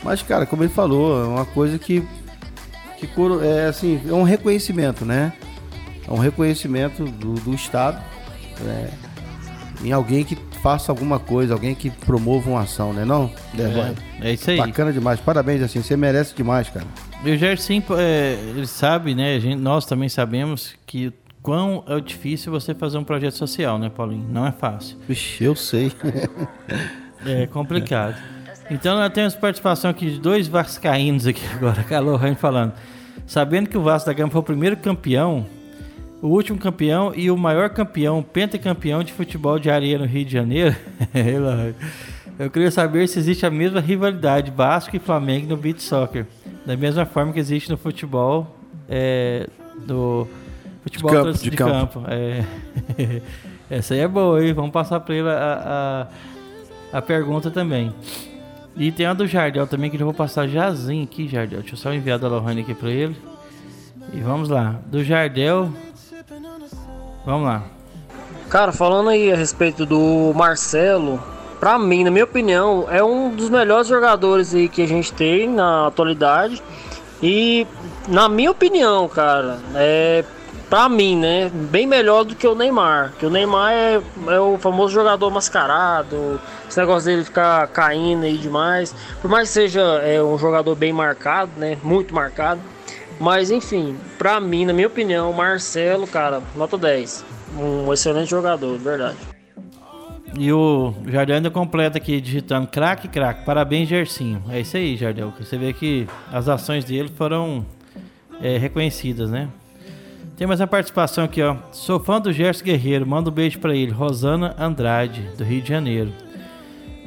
Mas, cara, como ele falou, é uma coisa que, que é assim, é um reconhecimento, né? É um reconhecimento do, do Estado né? Em alguém que faça alguma coisa, alguém que promova uma ação, né? Não, é, é isso aí. Bacana demais. Parabéns, assim, você merece demais, cara. E o Gerson, é, ele sabe, né? Gente, nós também sabemos que quão é difícil você fazer um projeto social, né, Paulinho? Não é fácil. Vixe, eu sei. é complicado. Então nós temos participação aqui de dois vascaínos aqui agora, Calor falando. Sabendo que o Vasco da Gama foi o primeiro campeão o último campeão e o maior campeão, pentacampeão de futebol de areia no Rio de Janeiro. Eu queria saber se existe a mesma rivalidade Vasco e Flamengo no beat soccer, da mesma forma que existe no futebol é, do futebol de campo. De de campo. campo. É. Essa aí é boa, hein? Vamos passar para ele a, a, a, pergunta também. E tem a do Jardel também, que eu vou passar jazinho aqui, Jardel. Deixa eu só enviar da Lohane aqui para ele. E vamos lá. Do Jardel, Vamos lá. Cara, falando aí a respeito do Marcelo, pra mim, na minha opinião, é um dos melhores jogadores aí que a gente tem na atualidade. E na minha opinião, cara, é pra mim, né, bem melhor do que o Neymar. Que o Neymar é, é o famoso jogador mascarado, esse negócio dele ficar caindo aí demais. Por mais que seja é, um jogador bem marcado, né, muito marcado, Mas enfim, pra mim, na minha opinião, Marcelo, cara, nota 10. Um excelente jogador, de verdade. E o Jardel ainda completa aqui, digitando craque, craque. Parabéns, Gersinho. É isso aí, Jardel. Você vê que as ações dele foram é, reconhecidas, né? Tem mais uma participação aqui, ó. Sou fã do Gerson Guerreiro. Manda um beijo para ele. Rosana Andrade, do Rio de Janeiro.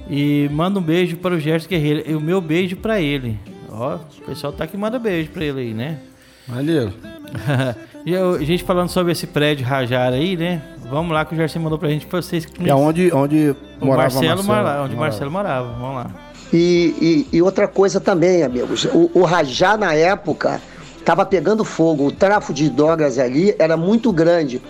E manda um beijo para o Gerson Guerreiro. E o meu beijo para ele. Ó, o pessoal tá que manda beijo para ele aí, né? Maneiro. e a gente falando sobre esse prédio Rajar aí, né? Vamos lá que o Gerson mandou pra gente pra vocês. É onde, onde o morava Marcelo, Marcelo onde morava. Marcelo morava. Vamos lá. E, e, e, outra coisa também, amigos. O, o Rajar, na época, estava pegando fogo. O tráfico de drogas ali era muito grande.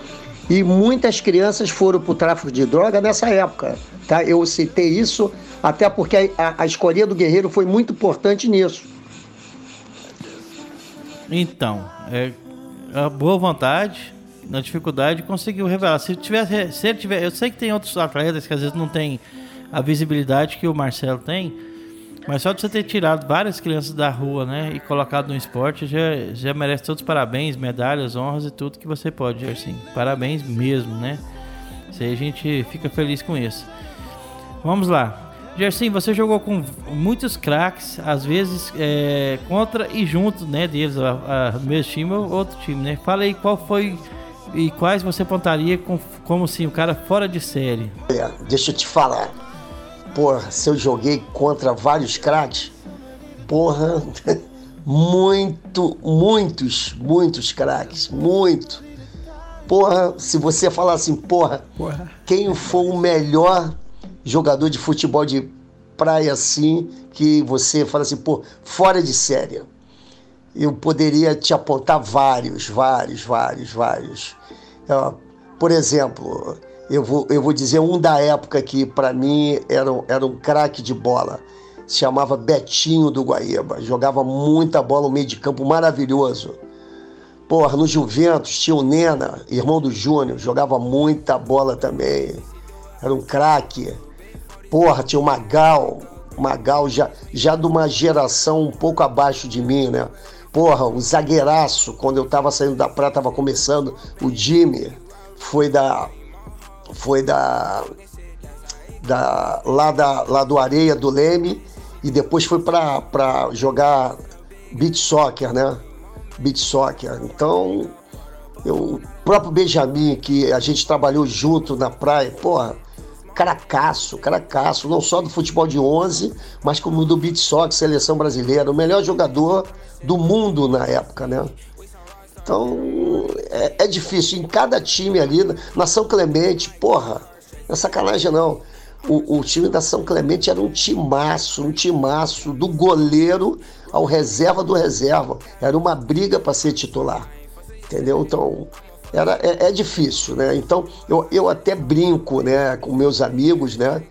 E muitas crianças foram para o tráfico de droga nessa época. Tá? Eu citei isso até porque a, a, a escolha do Guerreiro foi muito importante nisso. Então, é, a boa vontade, na dificuldade, conseguiu revelar. Se tivesse, se ele tiver, eu sei que tem outros atletas que às vezes não tem a visibilidade que o Marcelo tem, mas só de você ter tirado várias crianças da rua, né, e colocado no esporte, já, já merece todos os parabéns, medalhas, honras e tudo que você pode, assim. Parabéns mesmo, né? A gente fica feliz com isso. Vamos lá. Gerson, você jogou com muitos craques, às vezes é, contra e junto, né, deles, a, a mesmo time ou outro time, né? Fala aí qual foi e quais você apontaria com, como assim, o cara fora de série. É, deixa eu te falar. Porra, se eu joguei contra vários craques, porra, muito, muitos, muitos craques, muito. Porra, se você falar assim, porra, porra. quem foi o melhor jogador de futebol de praia assim, que você fala assim, pô, fora de série. Eu poderia te apontar vários, vários, vários, vários. por exemplo, eu vou, eu vou dizer um da época que para mim era, era um craque de bola. Se chamava Betinho do Guaíba. Jogava muita bola no meio de campo, maravilhoso. Porra, no Juventus tinha o Nena, irmão do Júnior, jogava muita bola também. Era um craque. Porra, tinha o Magal, Magal já, já de uma geração um pouco abaixo de mim, né? Porra, o zagueiraço, quando eu tava saindo da praia, tava começando, o Jimmy foi da. Foi da. da lá, da, lá do Areia do Leme e depois foi pra, pra jogar beat soccer, né? Beat soccer. Então, eu, o próprio Benjamin, que a gente trabalhou junto na praia, porra caracaço, caracaço, não só do futebol de 11, mas como do beat soccer, seleção brasileira, o melhor jogador do mundo na época, né? Então, é, é difícil. Em cada time ali, na São Clemente, porra, não é sacanagem não. O, o, time da São Clemente era um timaço, um timaço, do goleiro ao reserva do reserva. Era uma briga para ser titular. Entendeu? Então, era, é, é, difícil, né? Então eu, eu até brinco né, com meus amigos, né?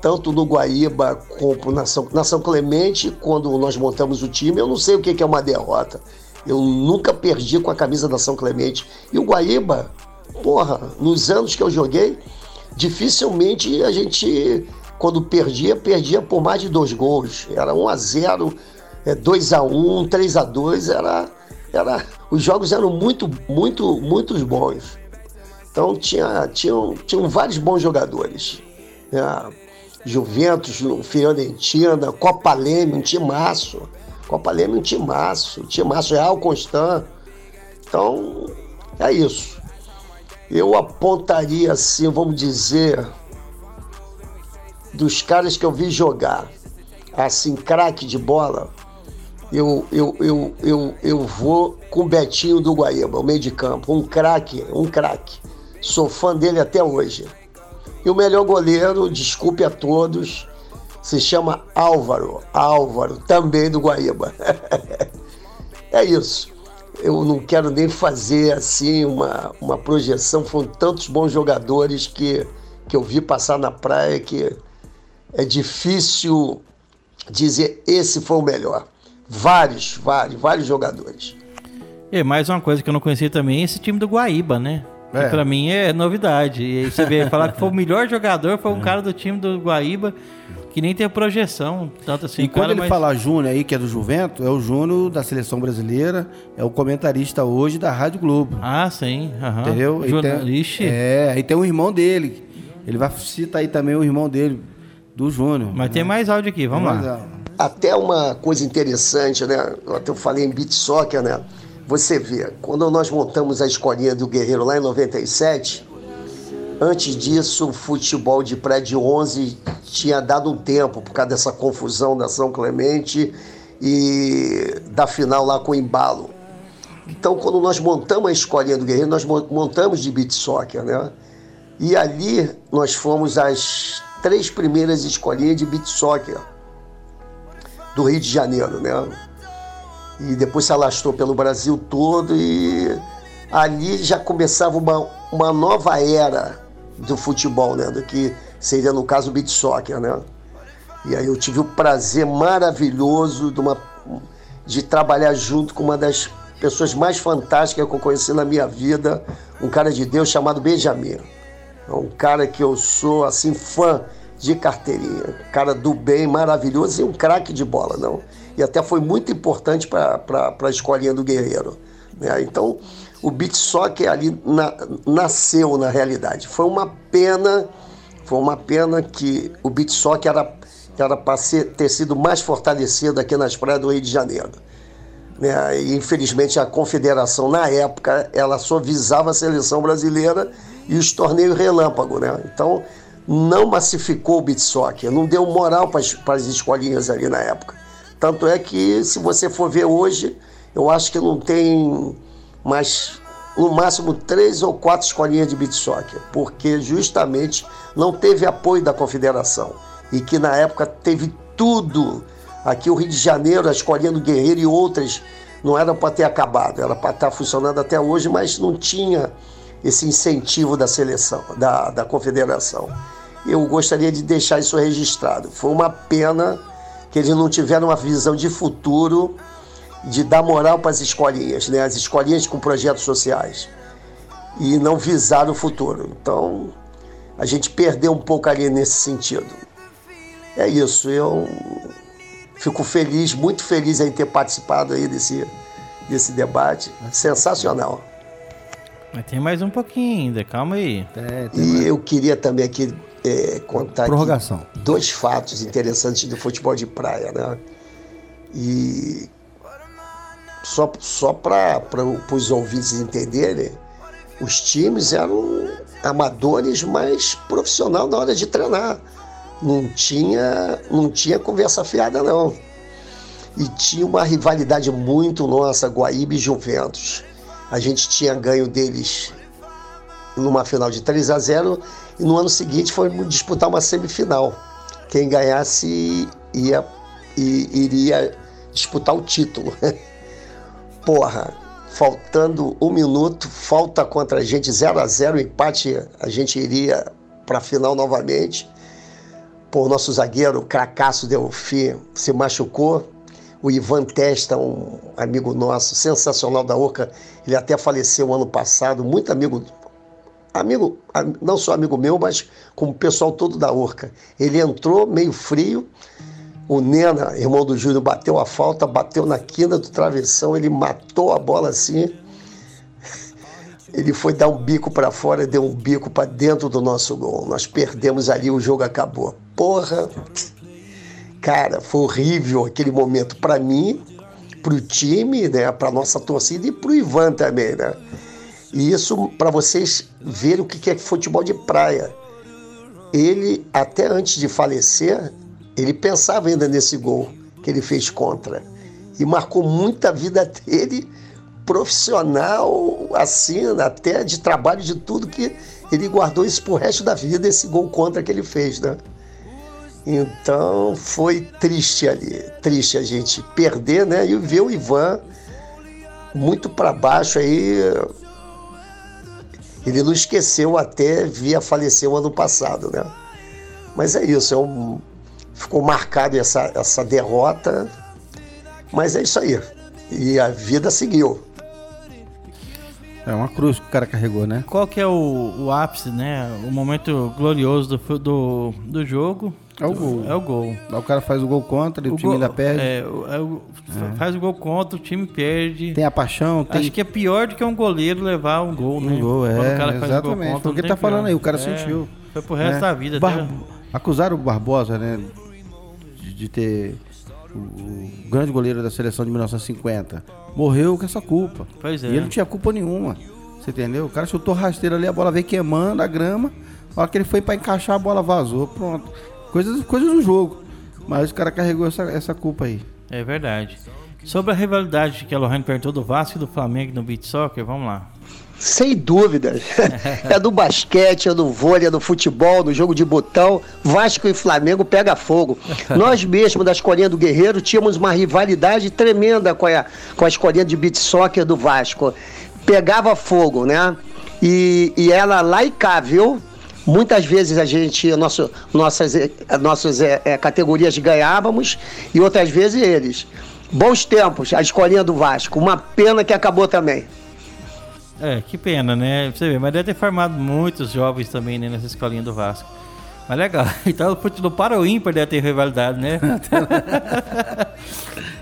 Tanto no Guaíba como na São, na São Clemente, quando nós montamos o time, eu não sei o que é uma derrota. Eu nunca perdi com a camisa da São Clemente. E o Guaíba, porra, nos anos que eu joguei, dificilmente a gente, quando perdia, perdia por mais de dois gols. Era 1 a 0 2 a 1 3 a 2 era era, os jogos eram muito, muito, muito bons. Então tinha, tinham, tinham vários bons jogadores. É, Juventus, Fiorentina, Copa Leme, um timaço. Copa Leme, um timaço. Timaço Real Constant. Então, é isso. Eu apontaria assim, vamos dizer, dos caras que eu vi jogar, assim, craque de bola, eu, eu, eu, eu, eu vou com o Betinho do Guaíba, o meio de campo. Um craque, um craque. Sou fã dele até hoje. E o melhor goleiro, desculpe a todos, se chama Álvaro. Álvaro, também do Guaíba. é isso. Eu não quero nem fazer assim uma, uma projeção. Foram tantos bons jogadores que, que eu vi passar na praia que é difícil dizer esse foi o melhor. Vários, vários, vários jogadores. E mais uma coisa que eu não conhecia também é esse time do Guaíba, né? Que é. pra mim é novidade. E aí você vê falar que foi o melhor jogador, foi um cara do time do Guaíba, que nem tem projeção, tanto assim. E quando cara, ele mas- fala Júnior aí, que é do Juventus, é o Júnior da seleção brasileira, é o comentarista hoje da Rádio Globo. Ah, sim. aham. Entendeu? Aí Jornal- tem- É, aí tem um irmão dele. Ele vai citar aí também o irmão dele, do Júnior. mas tem mais áudio aqui, vamos Mas, lá. Até uma coisa interessante, né? Eu Até falei em beat soccer, né? Você vê, quando nós montamos a escolinha do Guerreiro lá em 97, antes disso o futebol de prédio 11 tinha dado um tempo por causa dessa confusão da São Clemente e da final lá com o embalo. Então, quando nós montamos a escolinha do Guerreiro, nós mo- montamos de beat soccer, né? E ali nós fomos as três primeiras escolinhas de beat soccer do Rio de Janeiro, né? E depois se alastrou pelo Brasil todo e ali já começava uma, uma nova era do futebol, né? Do que seria, no caso, o beat soccer, né? E aí eu tive o prazer maravilhoso de, uma, de trabalhar junto com uma das pessoas mais fantásticas que eu conheci na minha vida, um cara de Deus chamado Benjamin. É um cara que eu sou, assim, fã de carteirinha. Cara do bem, maravilhoso e um craque de bola, não. E até foi muito importante para a escolinha do Guerreiro. né? Então, o beat soccer ali na- nasceu na realidade. Foi uma pena, foi uma pena que o beat soccer era, era para ter sido mais fortalecido aqui nas praias do Rio de Janeiro né? E, infelizmente a confederação na época ela só visava a seleção brasileira e os torneios relâmpago, né? Então não massificou o beat soccer, não deu moral para as escolinhas ali na época. Tanto é que se você for ver hoje, eu acho que não tem mais no máximo três ou quatro escolinhas de beat soccer, porque justamente não teve apoio da confederação e que na época teve tudo Aqui o Rio de Janeiro, a Escolinha do Guerreiro e outras não eram para ter acabado, era para estar funcionando até hoje, mas não tinha esse incentivo da seleção, da, da confederação. Eu gostaria de deixar isso registrado. Foi uma pena que eles não tiveram uma visão de futuro de dar moral para as escolinhas, né? as escolinhas com projetos sociais, e não visaram o futuro. Então, a gente perdeu um pouco ali nesse sentido. É isso, eu fico feliz, muito feliz em ter participado aí desse, desse debate. Sensacional. Mas tem mais um pouquinho ainda, calma aí. é, E eu queria também aqui é, contar Prorrogação. dois fatos interessantes do futebol de praia, né? E só, só para os ouvintes entenderem, os times eram amadores, mas profissional na hora de treinar. Não tinha, não tinha conversa fiada, não. E tinha uma rivalidade muito nossa, Guaíba e Juventus. A gente tinha ganho deles numa final de 3 a 0 e no ano seguinte foi disputar uma semifinal. Quem ganhasse ia, i- iria disputar o título. Porra, faltando um minuto, falta contra a gente 0 a 0 empate, a gente iria para a final novamente. Pô, nosso zagueiro, o cracaço Delfim, se machucou. O Ivan Testa, um amigo nosso, sensacional da Orca, ele até faleceu ano passado, muito amigo amigo, am- não só amigo meu, mas como o pessoal todo da Orca. Ele entrou meio frio, o Nena, irmão do Júlio, bateu a falta, bateu na quina do travessão, ele matou a bola assim. Ele foi dar um bico para fora, deu um bico para dentro do nosso gol. Nós perdemos ali, o jogo acabou. Porra! Cara, foi horrível aquele momento para mim, para o time, né, para nossa torcida e para o Ivan também, né? E isso para vocês verem o que é futebol de praia. Ele, até antes de falecer, ele pensava ainda nesse gol que ele fez contra. E marcou muita vida dele, profissional, assim, até de trabalho, de tudo, que ele guardou isso pro resto da vida, esse gol contra que ele fez, né? Então foi triste ali, triste a gente perder, né? E ver o Ivan muito para baixo aí. Ele não esqueceu até via falecer o ano passado, né? Mas é isso, é um, ficou marcado essa, essa derrota, mas é isso aí. E a vida seguiu. É uma cruz que o cara carregou, né? Qual que é o, o ápice, né? O momento glorioso do, do, do jogo? É o gol. É o gol. O cara faz o gol contra e o, time gol- ainda perde. é, o- é o- Faz o gol contra, o time perde. Tem a paixão, tem Acho que é pior do que um goleiro levar um gol, né? um gol, é. Quando o cara faz o gol exatamente. contra, o que tá falando aí, o cara É, sentiu. Foi pro resto né? da vida. Bar- até- Acusaram o Barbosa, né? De, de ter o, o grande goleiro da seleção de 1950. Morreu com essa culpa. Pois é. E ele não tinha culpa nenhuma. Você entendeu? O cara chutou rasteiro ali, a bola veio queimando a grama. Na hora que ele foi pra encaixar, a bola vazou. Pronto. Coisas, coisas do jogo. Mas o cara carregou essa, essa culpa aí. É verdade. Sobre a rivalidade que a Lohane perguntou do Vasco e do Flamengo no beat soccer, vamos lá. Sem dúvidas. É do basquete, é do vôlei, é do futebol, no jogo de botão. Vasco e Flamengo pega fogo. Nós mesmos, da Escolinha do Guerreiro, tínhamos uma rivalidade tremenda com a, com a Escolinha de beat soccer do Vasco. Pegava fogo, né? E, e ela lá e cá, viu? Muitas vezes a gente, nosso, nossas, nossas eh, eh, categorias ganhávamos e outras vezes eles. Bons tempos, a escolinha do Vasco. Uma pena que acabou também. É, que pena, né? Você vê, mas deve ter formado muitos jovens também né, nessa escolinha do Vasco. Mas legal. Então no para o ímpar deve ter rivalidade, né?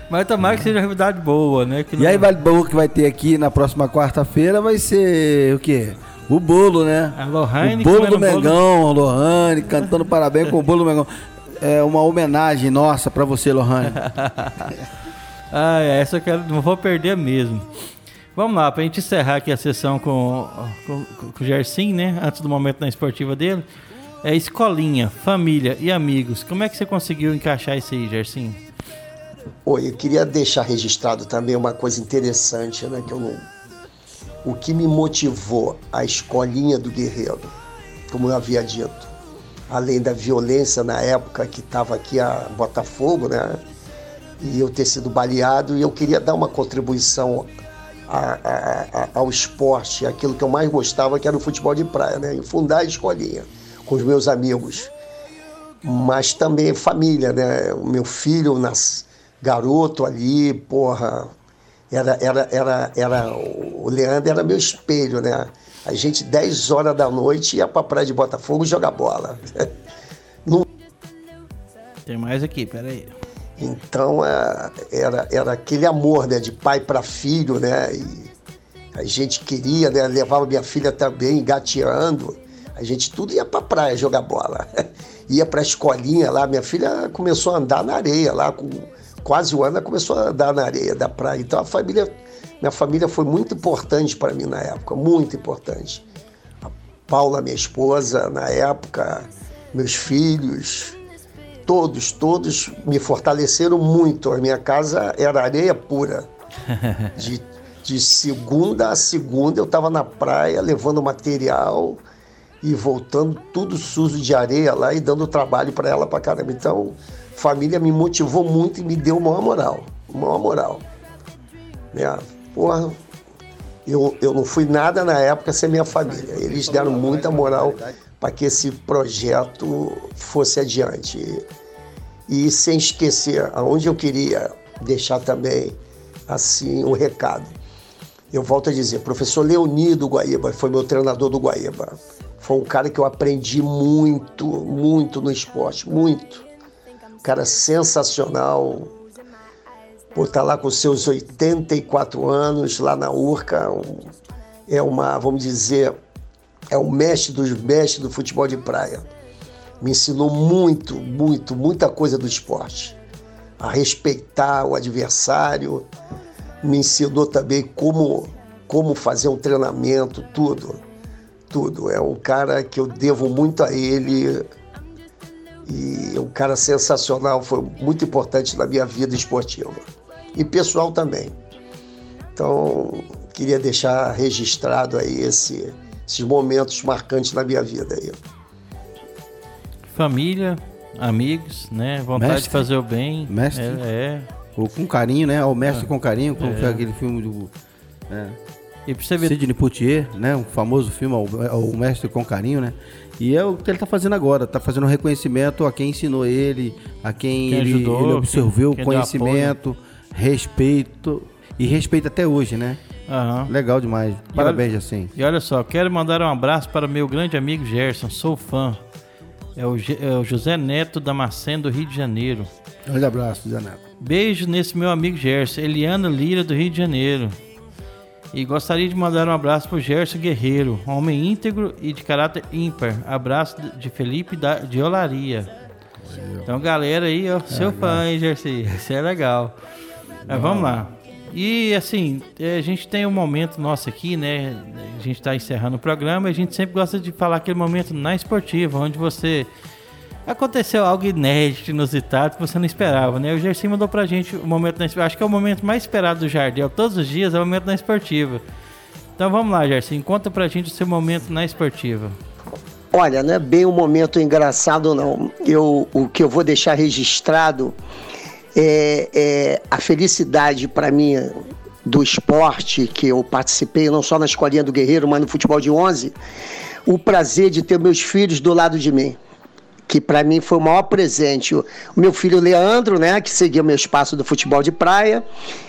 mas tomara que seja uma rivalidade boa, né? Que E não- aí, Vale Boa que vai ter aqui na próxima quarta-feira vai ser o quê? O bolo, né? A Lohane o bolo do Mengão, a Lohane cantando parabéns com o bolo do Mengão. É uma homenagem nossa pra você, Lohane. Ah, é, essa eu quero, não vou perder mesmo. Vamos lá, pra gente encerrar aqui a sessão com, com, com o Gersim, né? Antes do momento na esportiva dele. É escolinha, família e amigos. Como é que você conseguiu encaixar isso aí, Gersim? Oi, eu queria deixar registrado também uma coisa interessante, né? Que eu não. O que me motivou a escolinha do guerreiro, como eu havia dito, além da violência na época que estava aqui a Botafogo, né? E eu ter sido baleado, e eu queria dar uma contribuição a- a- a- ao esporte, aquilo que eu mais gostava, que era o futebol de praia, né? E fundar a escolinha com os meus amigos mas também família, né? O meu filho, nas, garoto ali, porra, era, era, era, era, o Leandro era meu espelho, né? A gente, 10 horas da noite, ia pra praia de Botafogo jogar bola. Tem mais aqui, peraí. Então, é, era, era aquele amor, né? De pai para filho, né? E a gente queria, né? Levava minha filha também, gateando. A gente tudo ia pra praia jogar bola. Ia pra escolinha lá. Minha filha começou a andar na areia lá, com quase um ano, começou a andar na areia da praia. Então, a família, minha família foi muito importante para mim na época, muito importante. A Paula, minha esposa, na época, meus filhos, todos, todos me fortaleceram muito. A minha casa era areia pura. De, de segunda a segunda eu estava na praia levando material e voltando tudo sujo de areia lá e dando trabalho para ela para caramba. Então, família me motivou muito e me deu maior moral, maior moral. Né? Porra, eu, eu não fui nada na época sem minha família. Eles deram muita moral para que esse projeto fosse adiante. E, e sem esquecer, aonde eu queria deixar também assim um recado. Eu volto a dizer, professor Leonido Guaíba foi meu treinador do Guaíba. Foi um cara que eu aprendi muito, muito no esporte, muito. Cara sensacional. Por estar lá com seus 84 anos, lá na Urca, é uma, vamos dizer, é o mestre dos mestres do futebol de praia. Me ensinou muito, muito, muita coisa do esporte. A respeitar o adversário, me ensinou também como, como fazer um treinamento, tudo. Tudo. É um cara que eu devo muito a ele. E é um cara sensacional, foi muito importante na minha vida esportiva. E pessoal também. Então, queria deixar registrado aí esse, esses momentos marcantes na minha vida aí. Família, amigos, né? Vontade Mestre. de fazer o bem. Mestre. É, é. Ou com carinho, né? O mestre Ah. com carinho, como É. foi aquele filme do é, E você ver, Sidney Poitier, né? Um famoso filme, o, o Mestre com Carinho, né? E é o que ele tá fazendo agora, tá fazendo um reconhecimento a quem ensinou ele, a quem, Quem ele, ajudou, ele observou quem deu conhecimento, respeito e respeito até hoje, né? Aham. Legal demais. Parabéns, assim. E olha só, quero mandar um abraço para meu grande amigo Gerson, sou fã. É o, é o José Neto Damasceno, do Rio de Janeiro. Grande abraço, José Neto. Beijo nesse meu amigo Gerson, Eliana Lira, do Rio de Janeiro. E gostaria de mandar um abraço pro Gerson Guerreiro, homem íntegro e de caráter ímpar. Abraço de Felipe de Olaria. Então, galera aí, ó, seu fã, hein, Gerson? Isso é legal. Mas vamos lá. E assim, é, a gente tem um momento nosso aqui, né? A gente está encerrando o programa e a gente sempre gosta de falar aquele momento na esportiva, onde você. Aconteceu algo inédito, inusitado, que você não esperava, né? O Gerson mandou pra gente o momento na Acho que é o momento mais esperado do Jardel. Todos os dias é o momento na esportiva. Então vamos lá, Gerson. Conta pra gente o seu momento na esportiva. Olha, não é bem um momento engraçado, não. Eu, o que eu vou deixar registrado é, é a felicidade para mim do esporte que eu participei, não só na escolinha do Guerreiro, mas no futebol de 11, o prazer de ter meus filhos do lado de mim. Que para mim foi o maior presente. O meu filho Leandro, né, que seguia o meu espaço do futebol de praia,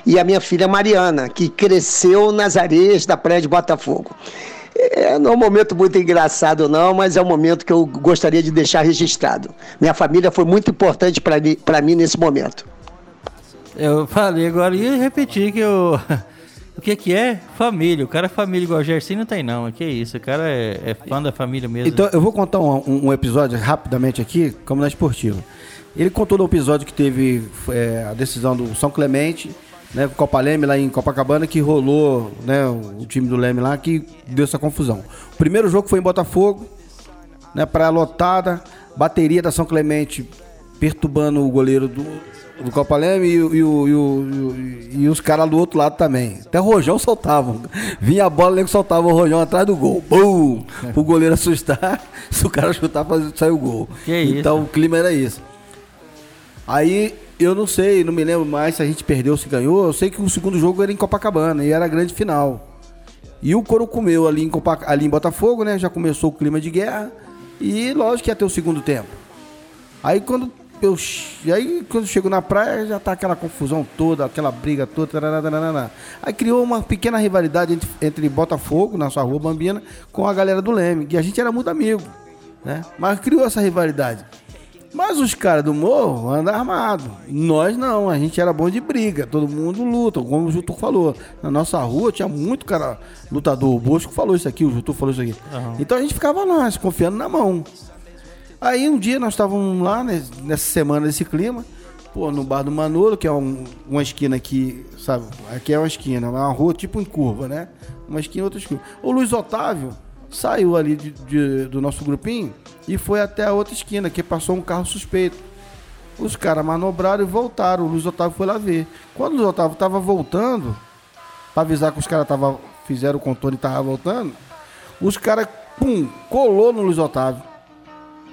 e a minha filha Mariana, que cresceu nas areias da praia de Botafogo. É, não é um momento muito engraçado, não, mas é um momento que eu gostaria de deixar registrado. Minha família foi muito importante para mim nesse momento. Eu falei agora e repetir que eu. O que que é? Família. O cara é família igual o Jersey não tem não. Que isso, o cara é, é fã da família mesmo. Então, eu vou contar um, um, episódio rapidamente aqui, como na esportiva. Ele contou no episódio que teve é, a decisão do São Clemente, né, Copa Leme lá em Copacabana, que rolou, né, o time do Leme lá, que deu essa confusão. O primeiro jogo foi em Botafogo, né, praia lotada, bateria da São Clemente perturbando o goleiro do, do Copa Leme e, e, e, e os caras do outro lado também. Até o Rojão soltavam. Vinha a bola, nego soltava o Rojão atrás do gol. Bum! O goleiro assustar, se o cara chutar, sair o gol. Que então isso? o clima era isso. Aí eu não sei, não me lembro mais se a gente perdeu ou se ganhou. Eu sei que o segundo jogo era em Copacabana e era a grande final. E o Coro comeu ali em, ali em Botafogo, né? Já começou o clima de guerra. E lógico que ia ter o segundo tempo. Aí quando eu, e aí, quando chego na praia, já tá aquela confusão toda, aquela briga toda. Tararara, aí criou uma pequena rivalidade entre, entre Botafogo, na sua rua Bambina, com a galera do Leme. E a gente era muito amigo, né? Mas criou essa rivalidade. Mas os caras do morro andam armados. Nós não, a gente era bom de briga. Todo mundo luta, como o Jutur falou. Na nossa rua tinha muito cara lutador. O Bosco falou isso aqui, o Jutur falou isso aqui. Uhum. Então a gente ficava lá, se confiando na mão. Aí um dia nós estávamos lá, né, nessa semana desse clima, pô, no bar do Manolo, que é um, uma esquina aqui, sabe? Aqui é uma esquina, é uma rua tipo em curva, né? Uma esquina, outra esquina. O Luiz Otávio saiu ali de, de, do nosso grupinho e foi até a outra esquina, que passou um carro suspeito. Os caras manobraram e voltaram. O Luiz Otávio foi lá ver. Quando o Luiz Otávio estava voltando, para avisar que os caras tava, fizeram o contorno e estavam voltando, os caras, pum, colou no Luiz Otávio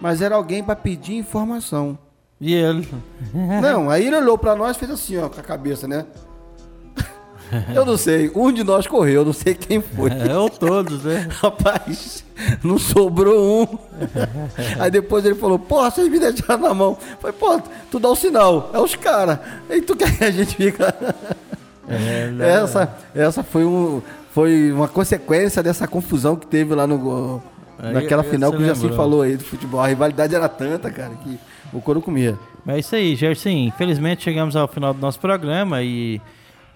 mas era alguém para pedir informação. E ele? Não, aí ele olhou para nós e fez assim, ó, com a cabeça, né? Eu não sei, um de nós correu, não sei quem foi. É, ou todos, né? Rapaz, não sobrou um. Aí depois ele falou, porra, vocês me deixaram na mão. Foi, pô, tu dá o um sinal, é os caras. E tu quer que a gente fica. É, essa, essa foi, um, foi uma consequência dessa confusão que teve lá no, Aí, Naquela final que o Jaci falou aí do futebol. A rivalidade era tanta, cara, que o couro comia. Mas é isso aí, Gerson. Infelizmente chegamos ao final do nosso programa e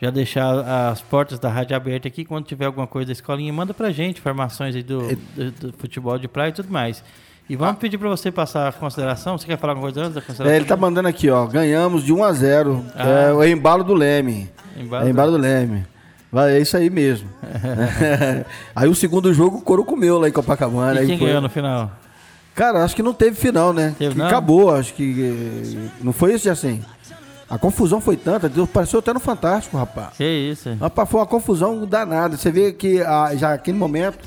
já deixar as portas da rádio aberta aqui. Quando tiver alguma coisa da escolinha, manda pra gente informações aí do, do, do futebol de praia e tudo mais. E vamos ah. pedir para você passar a consideração. Você quer falar alguma coisa antes da consideração? É, ele tá mandando aqui, ó. Ganhamos de 1 a 0. Ah. É o embalo do Leme. Embalo, é embalo do Leme. Vai, é isso aí mesmo. aí o segundo jogo o Coro comeu lá em Copacabana. E quem foi... ganhou no final? Cara, acho que não teve final, né? Teve, que acabou, acho que. Não foi isso assim. A confusão foi tanta, pareceu até no Fantástico, rapaz. Que isso? Rapaz, foi uma confusão danada. Você vê que a, já naquele momento,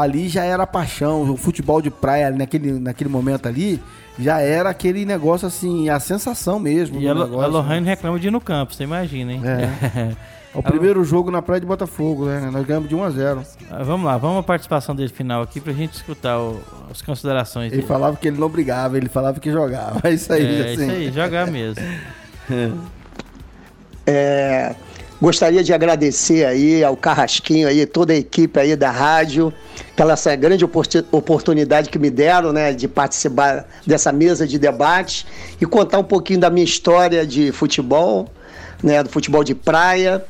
ali já era paixão. O futebol de praia, naquele, naquele momento ali, já era aquele negócio assim, a sensação mesmo. E a, negócio, a Lohane né? reclama de ir no campo, você imagina, hein? É. É o primeiro jogo na Praia de Botafogo, né? Nós ganhamos de 1 a 0 ah, Vamos lá, vamos a participação dele final aqui pra gente escutar o, as considerações Ele dele. falava que ele não brigava, ele falava que jogava. É isso aí, É, assim. isso aí, jogar mesmo. é, gostaria de agradecer aí ao Carrasquinho aí, toda a equipe aí da rádio. Pela essa grande oportunidade que me deram, né, de participar dessa mesa de debate e contar um pouquinho da minha história de futebol, né, do futebol de praia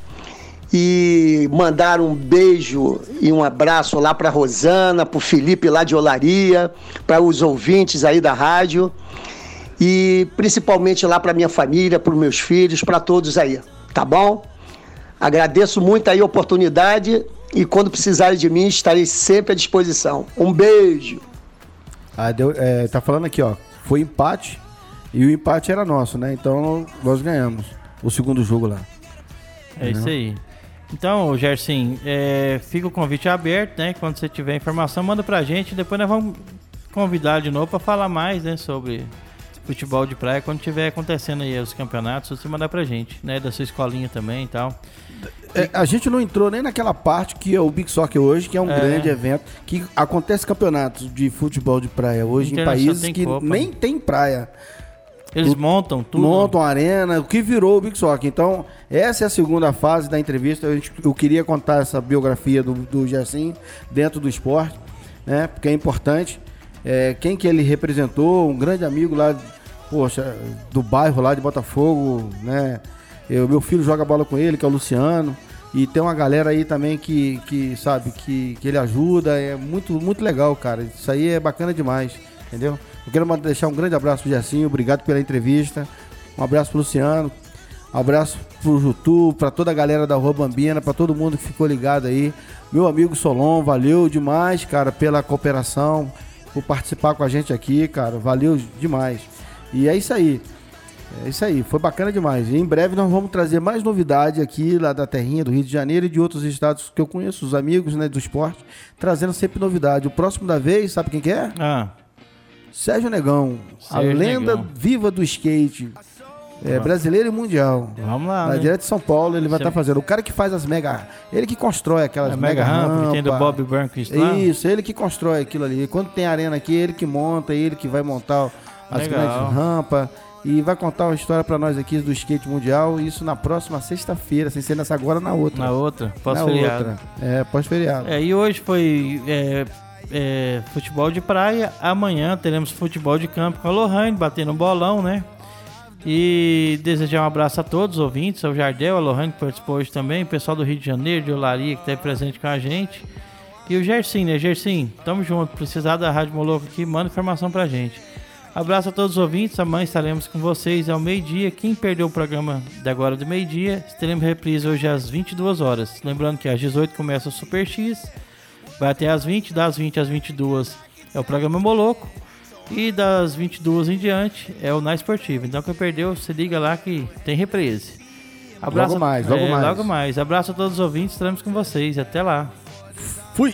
e mandar um beijo e um abraço lá para Rosana, para o Felipe lá de Olaria, para os ouvintes aí da rádio e principalmente lá para minha família, para os meus filhos, para todos aí, tá bom? Agradeço muito aí a oportunidade e quando precisarem de mim estarei sempre à disposição. Um beijo. Ah, deu, é, tá falando aqui, ó, foi empate e o empate era nosso, né? Então nós ganhamos o segundo jogo lá. É isso aí. Então, Gerson, é, fica o convite aberto, né? Quando você tiver informação, manda pra gente. Depois nós vamos convidar de novo para falar mais, né? Sobre futebol de praia quando tiver acontecendo aí os campeonatos, você mandar pra gente, né? Da sua escolinha também e tal. É, a gente não entrou nem naquela parte que é o Big Soccer hoje, que é um é. grande evento, que acontece campeonatos de futebol de praia hoje em países que Copa. nem tem praia. Eles montam tudo. Montam a arena, o que virou o Big Soccer. Então, essa é a segunda fase da entrevista. Eu, eu queria contar essa biografia do, do Gersim dentro do esporte, né? Porque é importante. É, quem que ele representou, um grande amigo lá poxa, do bairro lá de Botafogo, né? Eu, meu filho joga bola com ele, que é o Luciano. E tem uma galera aí também que, que sabe, que, que ele ajuda. É muito, muito legal, cara. Isso aí é bacana demais, entendeu? Eu quero deixar um grande abraço pro Gersinho, obrigado pela entrevista. Um abraço pro Luciano. Um abraço pro Jutu, pra toda a galera da Rua Bambina, pra todo mundo que ficou ligado aí. Meu amigo Solon, valeu demais, cara, pela cooperação, por participar com a gente aqui, cara. Valeu demais. E é isso aí. É isso aí, foi bacana demais. E em breve nós vamos trazer mais novidade aqui lá da terrinha do Rio de Janeiro e de outros estados que eu conheço, os amigos né, do esporte, trazendo sempre novidade. O próximo da vez, sabe quem que é? Ah. Sérgio Negão, Sérgio a lenda Negão. viva do skate. É, brasileiro e mundial. Vamos lá. Na né? direto de São Paulo, ele vai estar tá fazendo. O cara que faz as mega. Ele que constrói aquelas é mega, mega rampa. Que tem do Bob Burnquist lá. Isso, ele que constrói aquilo ali. Quando tem arena aqui, ele que monta, ele que vai montar as Legal. grandes rampas. E vai contar uma história para nós aqui do skate mundial. Isso na próxima sexta-feira, sem ser nessa agora, na outra. Na outra, pós-feriado. É, pós-feriado. É, e hoje foi é, é, futebol de praia. Amanhã teremos futebol de campo com a Lohane, batendo um bolão, né? E desejar um abraço a todos os ouvintes, ao Jardel, a Lohane que participou hoje também, o pessoal do Rio de Janeiro, de Olaria, que está presente com a gente. E o Gersim, né? Gersim, tamo junto. Precisar da Rádio Moloco aqui, manda informação pra gente. Abraço a todos os ouvintes. Amanhã estaremos com vocês ao meio-dia. Quem perdeu o programa de agora do meio-dia, teremos reprise hoje às 22 horas. Lembrando que às 18 começa o Super X, vai até às 20, das 20 às 22 é o programa Moloco. E das 22 em diante é o Na Esportivo. Então quem perdeu, se liga lá que tem reprise. Abraço, logo mais, logo é, mais. Logo mais. Abraço a todos os ouvintes, estaremos com vocês. Até lá. Fui!